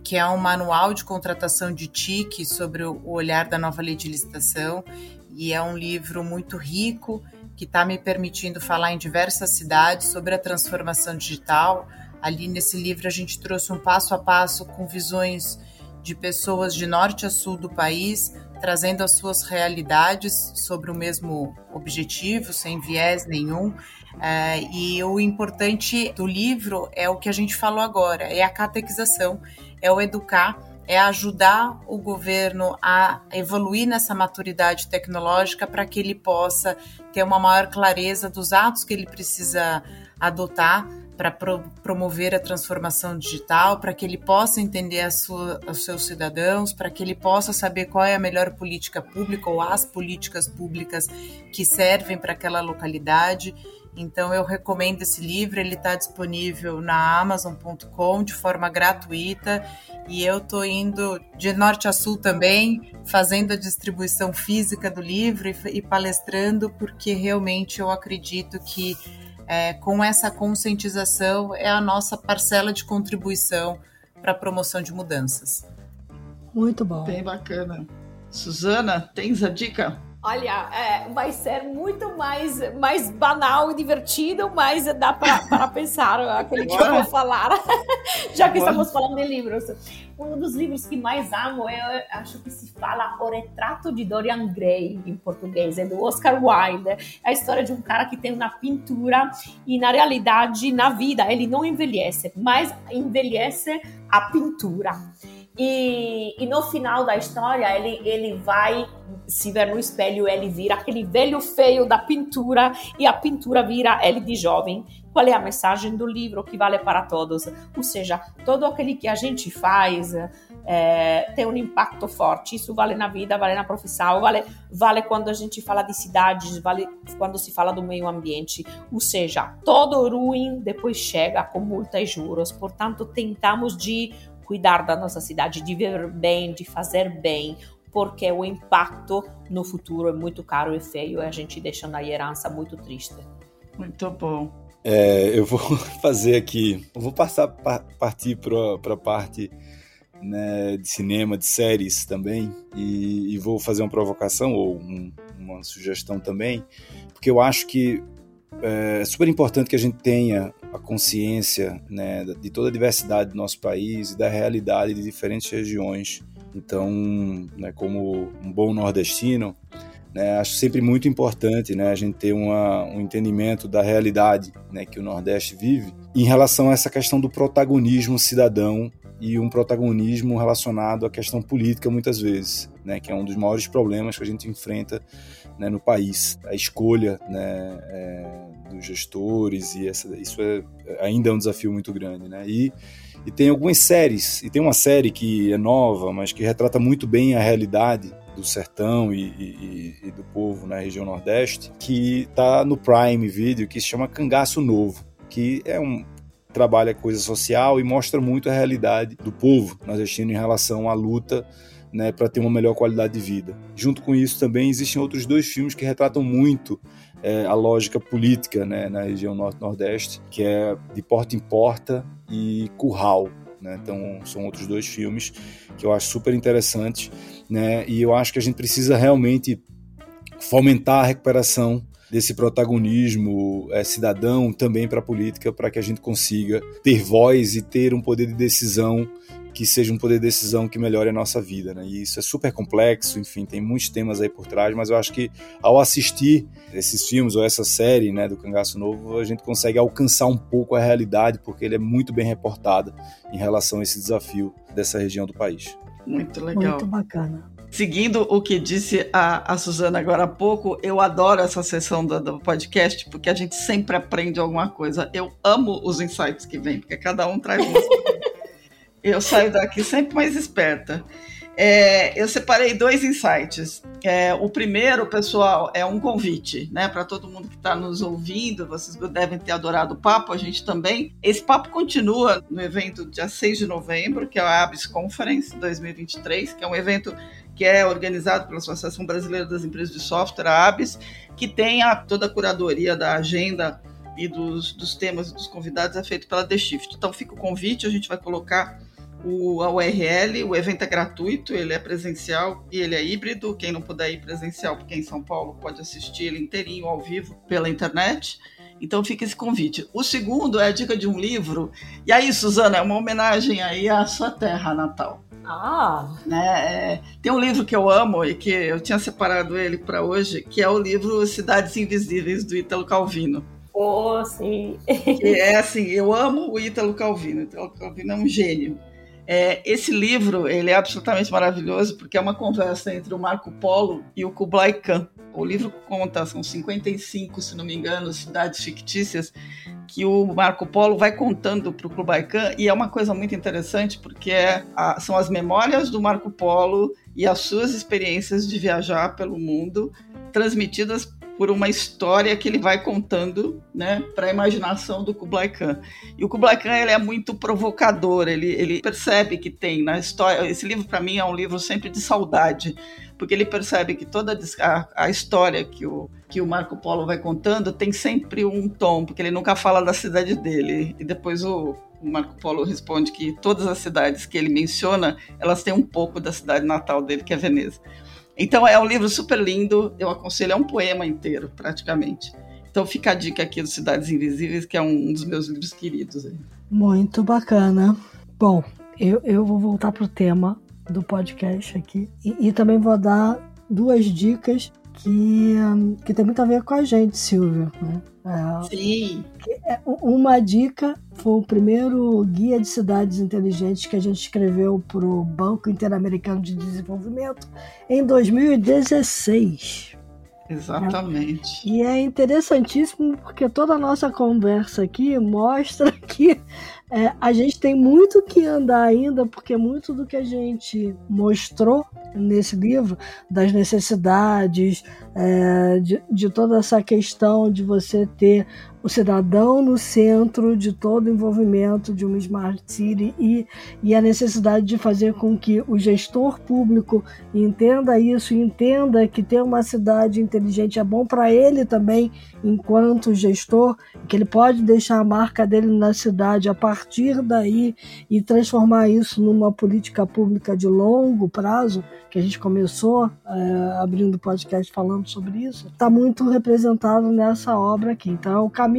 que é um manual de contratação de TIC sobre o olhar da nova lei de licitação. E é um livro muito rico que está me permitindo falar em diversas cidades sobre a transformação digital. Ali nesse livro a gente trouxe um passo a passo com visões de pessoas de norte a sul do país trazendo as suas realidades sobre o mesmo objetivo, sem viés nenhum. É, e o importante do livro é o que a gente falou agora: é a catequização, é o educar é ajudar o governo a evoluir nessa maturidade tecnológica para que ele possa ter uma maior clareza dos atos que ele precisa adotar para pro, promover a transformação digital, para que ele possa entender sua, os seus cidadãos, para que ele possa saber qual é a melhor política pública ou as políticas públicas que servem para aquela localidade. Então eu recomendo esse livro, ele está disponível na Amazon.com de forma gratuita e eu estou indo de norte a sul também, fazendo a distribuição física do livro e, e palestrando, porque realmente eu acredito que é, com essa conscientização é a nossa parcela de contribuição para a promoção de mudanças. Muito bom. Bem bacana. Suzana, tens a dica? Olha, é, vai ser muito mais, mais banal e divertido, mas dá para pensar aquele que eu vou falar, já que estamos falando de livros. Um dos livros que mais amo, eu acho que se fala O Retrato de Dorian Gray, em português, é do Oscar Wilde. É a história de um cara que tem uma pintura e, na realidade, na vida, ele não envelhece, mas envelhece a pintura. E, e, no final da história, ele, ele vai se ver no espelho, ele vira aquele velho feio da pintura e a pintura vira ele de jovem. Qual é a mensagem do livro que vale para todos? Ou seja, todo aquele que a gente faz é, tem um impacto forte. Isso vale na vida, vale na profissão, vale, vale quando a gente fala de cidades, vale quando se fala do meio ambiente. Ou seja, todo ruim depois chega com multa e juros. Portanto, tentamos de cuidar da nossa cidade, de viver bem, de fazer bem, porque o impacto no futuro é muito caro e feio e a gente deixa na herança muito triste. Muito bom. É, eu vou fazer aqui, eu vou passar partir para a parte né, de cinema, de séries também, e, e vou fazer uma provocação ou um, uma sugestão também, porque eu acho que é super importante que a gente tenha a consciência né, de toda a diversidade do nosso país e da realidade de diferentes regiões. Então, né, como um bom nordestino, né, acho sempre muito importante né, a gente ter uma, um entendimento da realidade né, que o Nordeste vive em relação a essa questão do protagonismo cidadão e um protagonismo relacionado à questão política muitas vezes, né, que é um dos maiores problemas que a gente enfrenta né, no país. A escolha né, é, dos gestores e essa, isso é, ainda é um desafio muito grande. Né? E, e tem algumas séries, e tem uma série que é nova, mas que retrata muito bem a realidade do sertão e, e, e do povo na região Nordeste, que está no Prime Video, que se chama Cangaço Novo, que é um, trabalha coisa social e mostra muito a realidade do povo nordestino em relação à luta né, para ter uma melhor qualidade de vida. Junto com isso também existem outros dois filmes que retratam muito é, a lógica política né, na região norte-nordeste, que é De Porta em Porta e Curral. Né? Então são outros dois filmes que eu acho super interessantes né? e eu acho que a gente precisa realmente fomentar a recuperação desse protagonismo é, cidadão também para a política, para que a gente consiga ter voz e ter um poder de decisão que seja um poder de decisão que melhore a nossa vida, né? E isso é super complexo, enfim, tem muitos temas aí por trás, mas eu acho que ao assistir esses filmes ou essa série, né, do Cangaço Novo, a gente consegue alcançar um pouco a realidade, porque ele é muito bem reportado em relação a esse desafio dessa região do país. Muito legal. Muito bacana. Seguindo o que disse a, a Suzana agora há pouco, eu adoro essa sessão do, do, podcast, porque a gente sempre aprende alguma coisa. Eu amo os insights que vem, porque cada um traz uma. eu saio daqui sempre mais esperta. É, eu separei dois insights. É, o primeiro, pessoal, é um convite, né, para todo mundo que está nos ouvindo. Vocês devem ter adorado o papo, a gente também. Esse papo continua no evento dia 6 de novembro, que é a ABS Conference 2023, que é um evento que é organizado pela Associação Brasileira das Empresas de Software, a ABS, que tem a, toda a curadoria da agenda e dos, dos temas dos convidados é feito pela The Shift. Então fica o convite, a gente vai colocar o, a URL, o evento é gratuito, ele é presencial e ele é híbrido. Quem não puder ir presencial, porque é em São Paulo, pode assistir ele inteirinho ao vivo pela internet. Então fica esse convite. O segundo é a dica de um livro. E aí, Suzana, é uma homenagem aí à sua terra natal. Ah! Né? É, tem um livro que eu amo e que eu tinha separado ele para hoje, que é o livro Cidades Invisíveis, do Ítalo Calvino. Oh, sim! É assim, eu amo o Ítalo Calvino. O Ítalo Calvino é um gênio. É, esse livro ele é absolutamente maravilhoso porque é uma conversa entre o Marco Polo e o Kublai Khan. O livro conta, são 55, se não me engano, cidades fictícias que o Marco Polo vai contando para o Kublai Khan e é uma coisa muito interessante porque é a, são as memórias do Marco Polo e as suas experiências de viajar pelo mundo transmitidas por uma história que ele vai contando, né, para a imaginação do Kublai Khan. E o Kublai Khan ele é muito provocador, ele, ele percebe que tem na história. Esse livro para mim é um livro sempre de saudade, porque ele percebe que toda a, a história que o que o Marco Polo vai contando tem sempre um tom, porque ele nunca fala da cidade dele. E depois o, o Marco Polo responde que todas as cidades que ele menciona, elas têm um pouco da cidade natal dele, que é Veneza. Então é um livro super lindo, eu aconselho, é um poema inteiro, praticamente. Então fica a dica aqui do Cidades Invisíveis, que é um dos meus livros queridos. Muito bacana. Bom, eu, eu vou voltar para o tema do podcast aqui e, e, também vou dar duas dicas que, que tem muito a ver com a gente, Silvia. Né? É, Sim. É, uma dica foi o primeiro guia de cidades inteligentes que a gente escreveu para o Banco Interamericano de Desenvolvimento em 2016. Exatamente. E é interessantíssimo porque toda a nossa conversa aqui mostra que é, a gente tem muito que andar ainda, porque muito do que a gente mostrou nesse livro, das necessidades, é, de, de toda essa questão de você ter o cidadão no centro de todo o envolvimento de uma Smart City e, e a necessidade de fazer com que o gestor público entenda isso, entenda que ter uma cidade inteligente é bom para ele também, enquanto gestor, que ele pode deixar a marca dele na cidade a partir daí e transformar isso numa política pública de longo prazo, que a gente começou é, abrindo podcast falando sobre isso, está muito representado nessa obra aqui. Então, é o caminho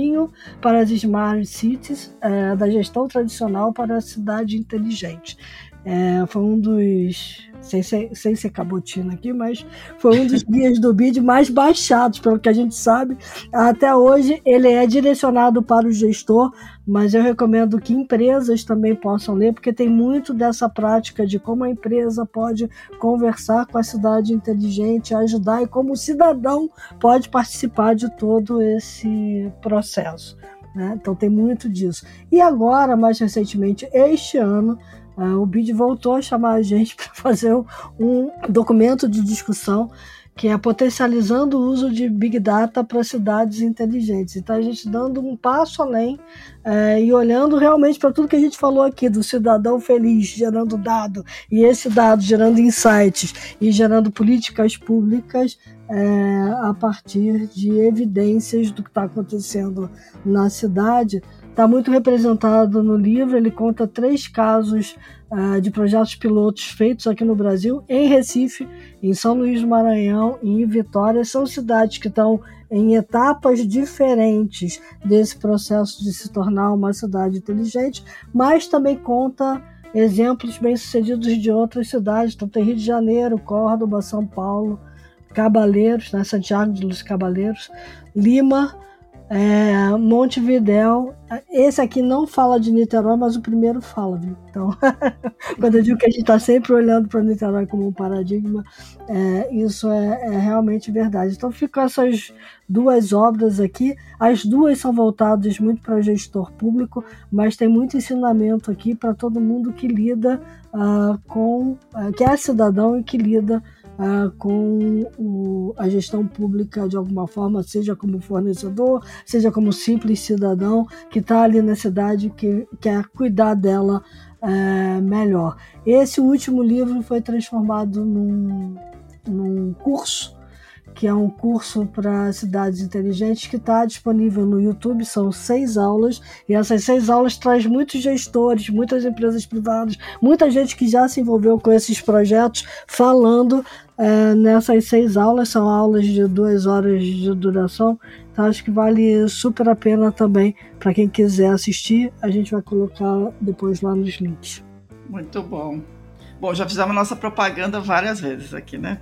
para as Smart Cities, é, da gestão tradicional para a cidade inteligente. É, foi um dos sem ser, sem ser cabotina aqui, mas foi um dos guias do BID mais baixados, pelo que a gente sabe. Até hoje ele é direcionado para o gestor, mas eu recomendo que empresas também possam ler, porque tem muito dessa prática de como a empresa pode conversar com a cidade inteligente, ajudar e como o cidadão pode participar de todo esse processo. Né? Então tem muito disso. E agora, mais recentemente, este ano, Uh, o BID voltou a chamar a gente para fazer um documento de discussão que é potencializando o uso de Big Data para cidades inteligentes. Então, a gente dando um passo além é, e olhando realmente para tudo que a gente falou aqui, do cidadão feliz gerando dado, e esse dado gerando insights e gerando políticas públicas é, a partir de evidências do que está acontecendo na cidade está muito representado no livro. Ele conta três casos uh, de projetos pilotos feitos aqui no Brasil, em Recife, em São Luís do Maranhão e em Vitória. São cidades que estão em etapas diferentes desse processo de se tornar uma cidade inteligente, mas também conta exemplos bem-sucedidos de outras cidades. Então, tem Rio de Janeiro, Córdoba, São Paulo, Cabaleiros, né, Santiago de Luz Cabaleiros, Lima é, Montevidéu, esse aqui não fala de Niterói, mas o primeiro fala, viu? Então, quando eu digo que a gente está sempre olhando para Niterói como um paradigma, é, isso é, é, realmente verdade. Então, ficam essas duas obras aqui. As duas são voltadas muito para gestor público, mas tem muito ensinamento aqui para todo mundo que lida uh, com, uh, que é cidadão e que lida com o, a gestão pública de alguma forma, seja como fornecedor, seja como simples cidadão que está ali na cidade que quer cuidar dela é, melhor. Esse último livro foi transformado num, num curso que é um curso para cidades inteligentes que está disponível no YouTube. São seis aulas e essas seis aulas traz muitos gestores, muitas empresas privadas, muita gente que já se envolveu com esses projetos falando é, nessas seis aulas. São aulas de duas horas de duração. Então acho que vale super a pena também para quem quiser assistir. A gente vai colocar depois lá nos links. Muito bom. Bom, já fizemos nossa propaganda várias vezes aqui, né?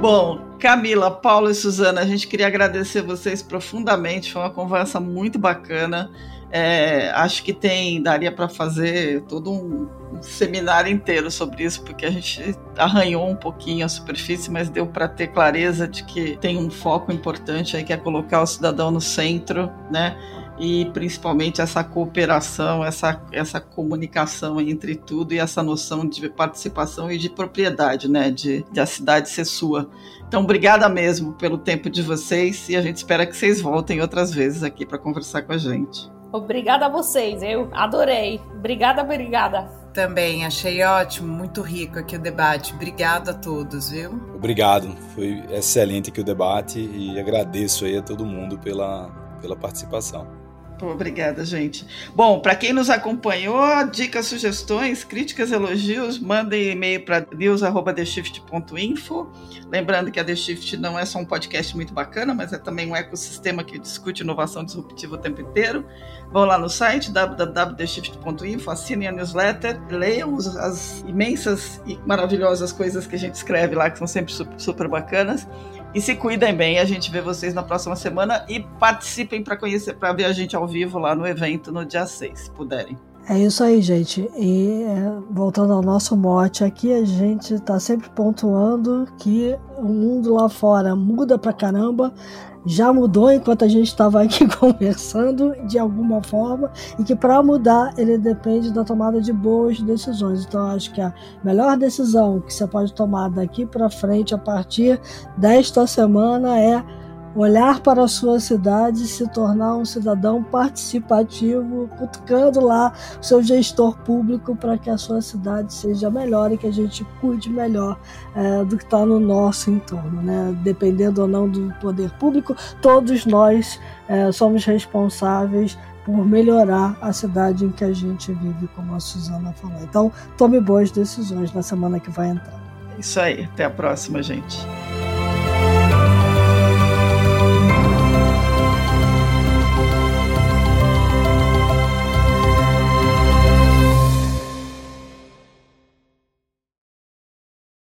Bom, Camila, Paulo e Suzana, a gente queria agradecer vocês profundamente. Foi uma conversa muito bacana. É, acho que tem daria para fazer todo um, um, seminário inteiro sobre isso, porque a gente arranhou um pouquinho a superfície, mas deu para ter clareza de que tem um foco importante aí que é colocar o cidadão no centro, né? E principalmente essa cooperação, essa, essa comunicação entre tudo e essa noção de participação e de propriedade, né? De, de a cidade ser sua. Então, obrigada mesmo pelo tempo de vocês e a gente espera que vocês voltem outras vezes aqui para conversar com a gente. Obrigada a vocês, eu adorei. Obrigada, obrigada. Também achei ótimo, muito rico aqui o debate. Obrigado a todos, viu? Obrigado, foi excelente aqui o debate e agradeço aí a todo mundo pela, pela participação. Obrigada, gente. Bom, para quem nos acompanhou, dicas, sugestões, críticas, elogios, mandem e-mail para news@theshift.info. Lembrando que a The Shift não é só um podcast muito bacana, mas é também um ecossistema que discute inovação disruptiva o tempo inteiro. Vão lá no site www.theshift.info, assinem a newsletter, leiam as imensas e maravilhosas coisas que a gente escreve lá, que são sempre super, bacanas. E se cuidem bem. A gente vê vocês na próxima semana e participem para conhecer, para ver a gente ao vivo lá no evento no dia 6, se puderem. É isso aí, gente. E é, voltando ao nosso mote aqui, a gente está sempre pontuando que o mundo lá fora muda pra caramba, já mudou enquanto a gente estava aqui conversando de alguma forma e que para mudar ele depende da tomada de boas decisões. Então acho que a melhor decisão que você pode tomar daqui para frente a partir desta semana é olhar para a sua cidade e se tornar um cidadão participativo, cutucando lá o seu gestor público para que a sua cidade seja melhor e que a gente cuide melhor é, do que está no nosso entorno. Né? Dependendo ou não do poder público, todos nós é, somos responsáveis por melhorar a cidade em que a gente vive, como a Suzana falou. Então, tome boas decisões na semana que vai entrar. Isso aí, até a próxima, gente.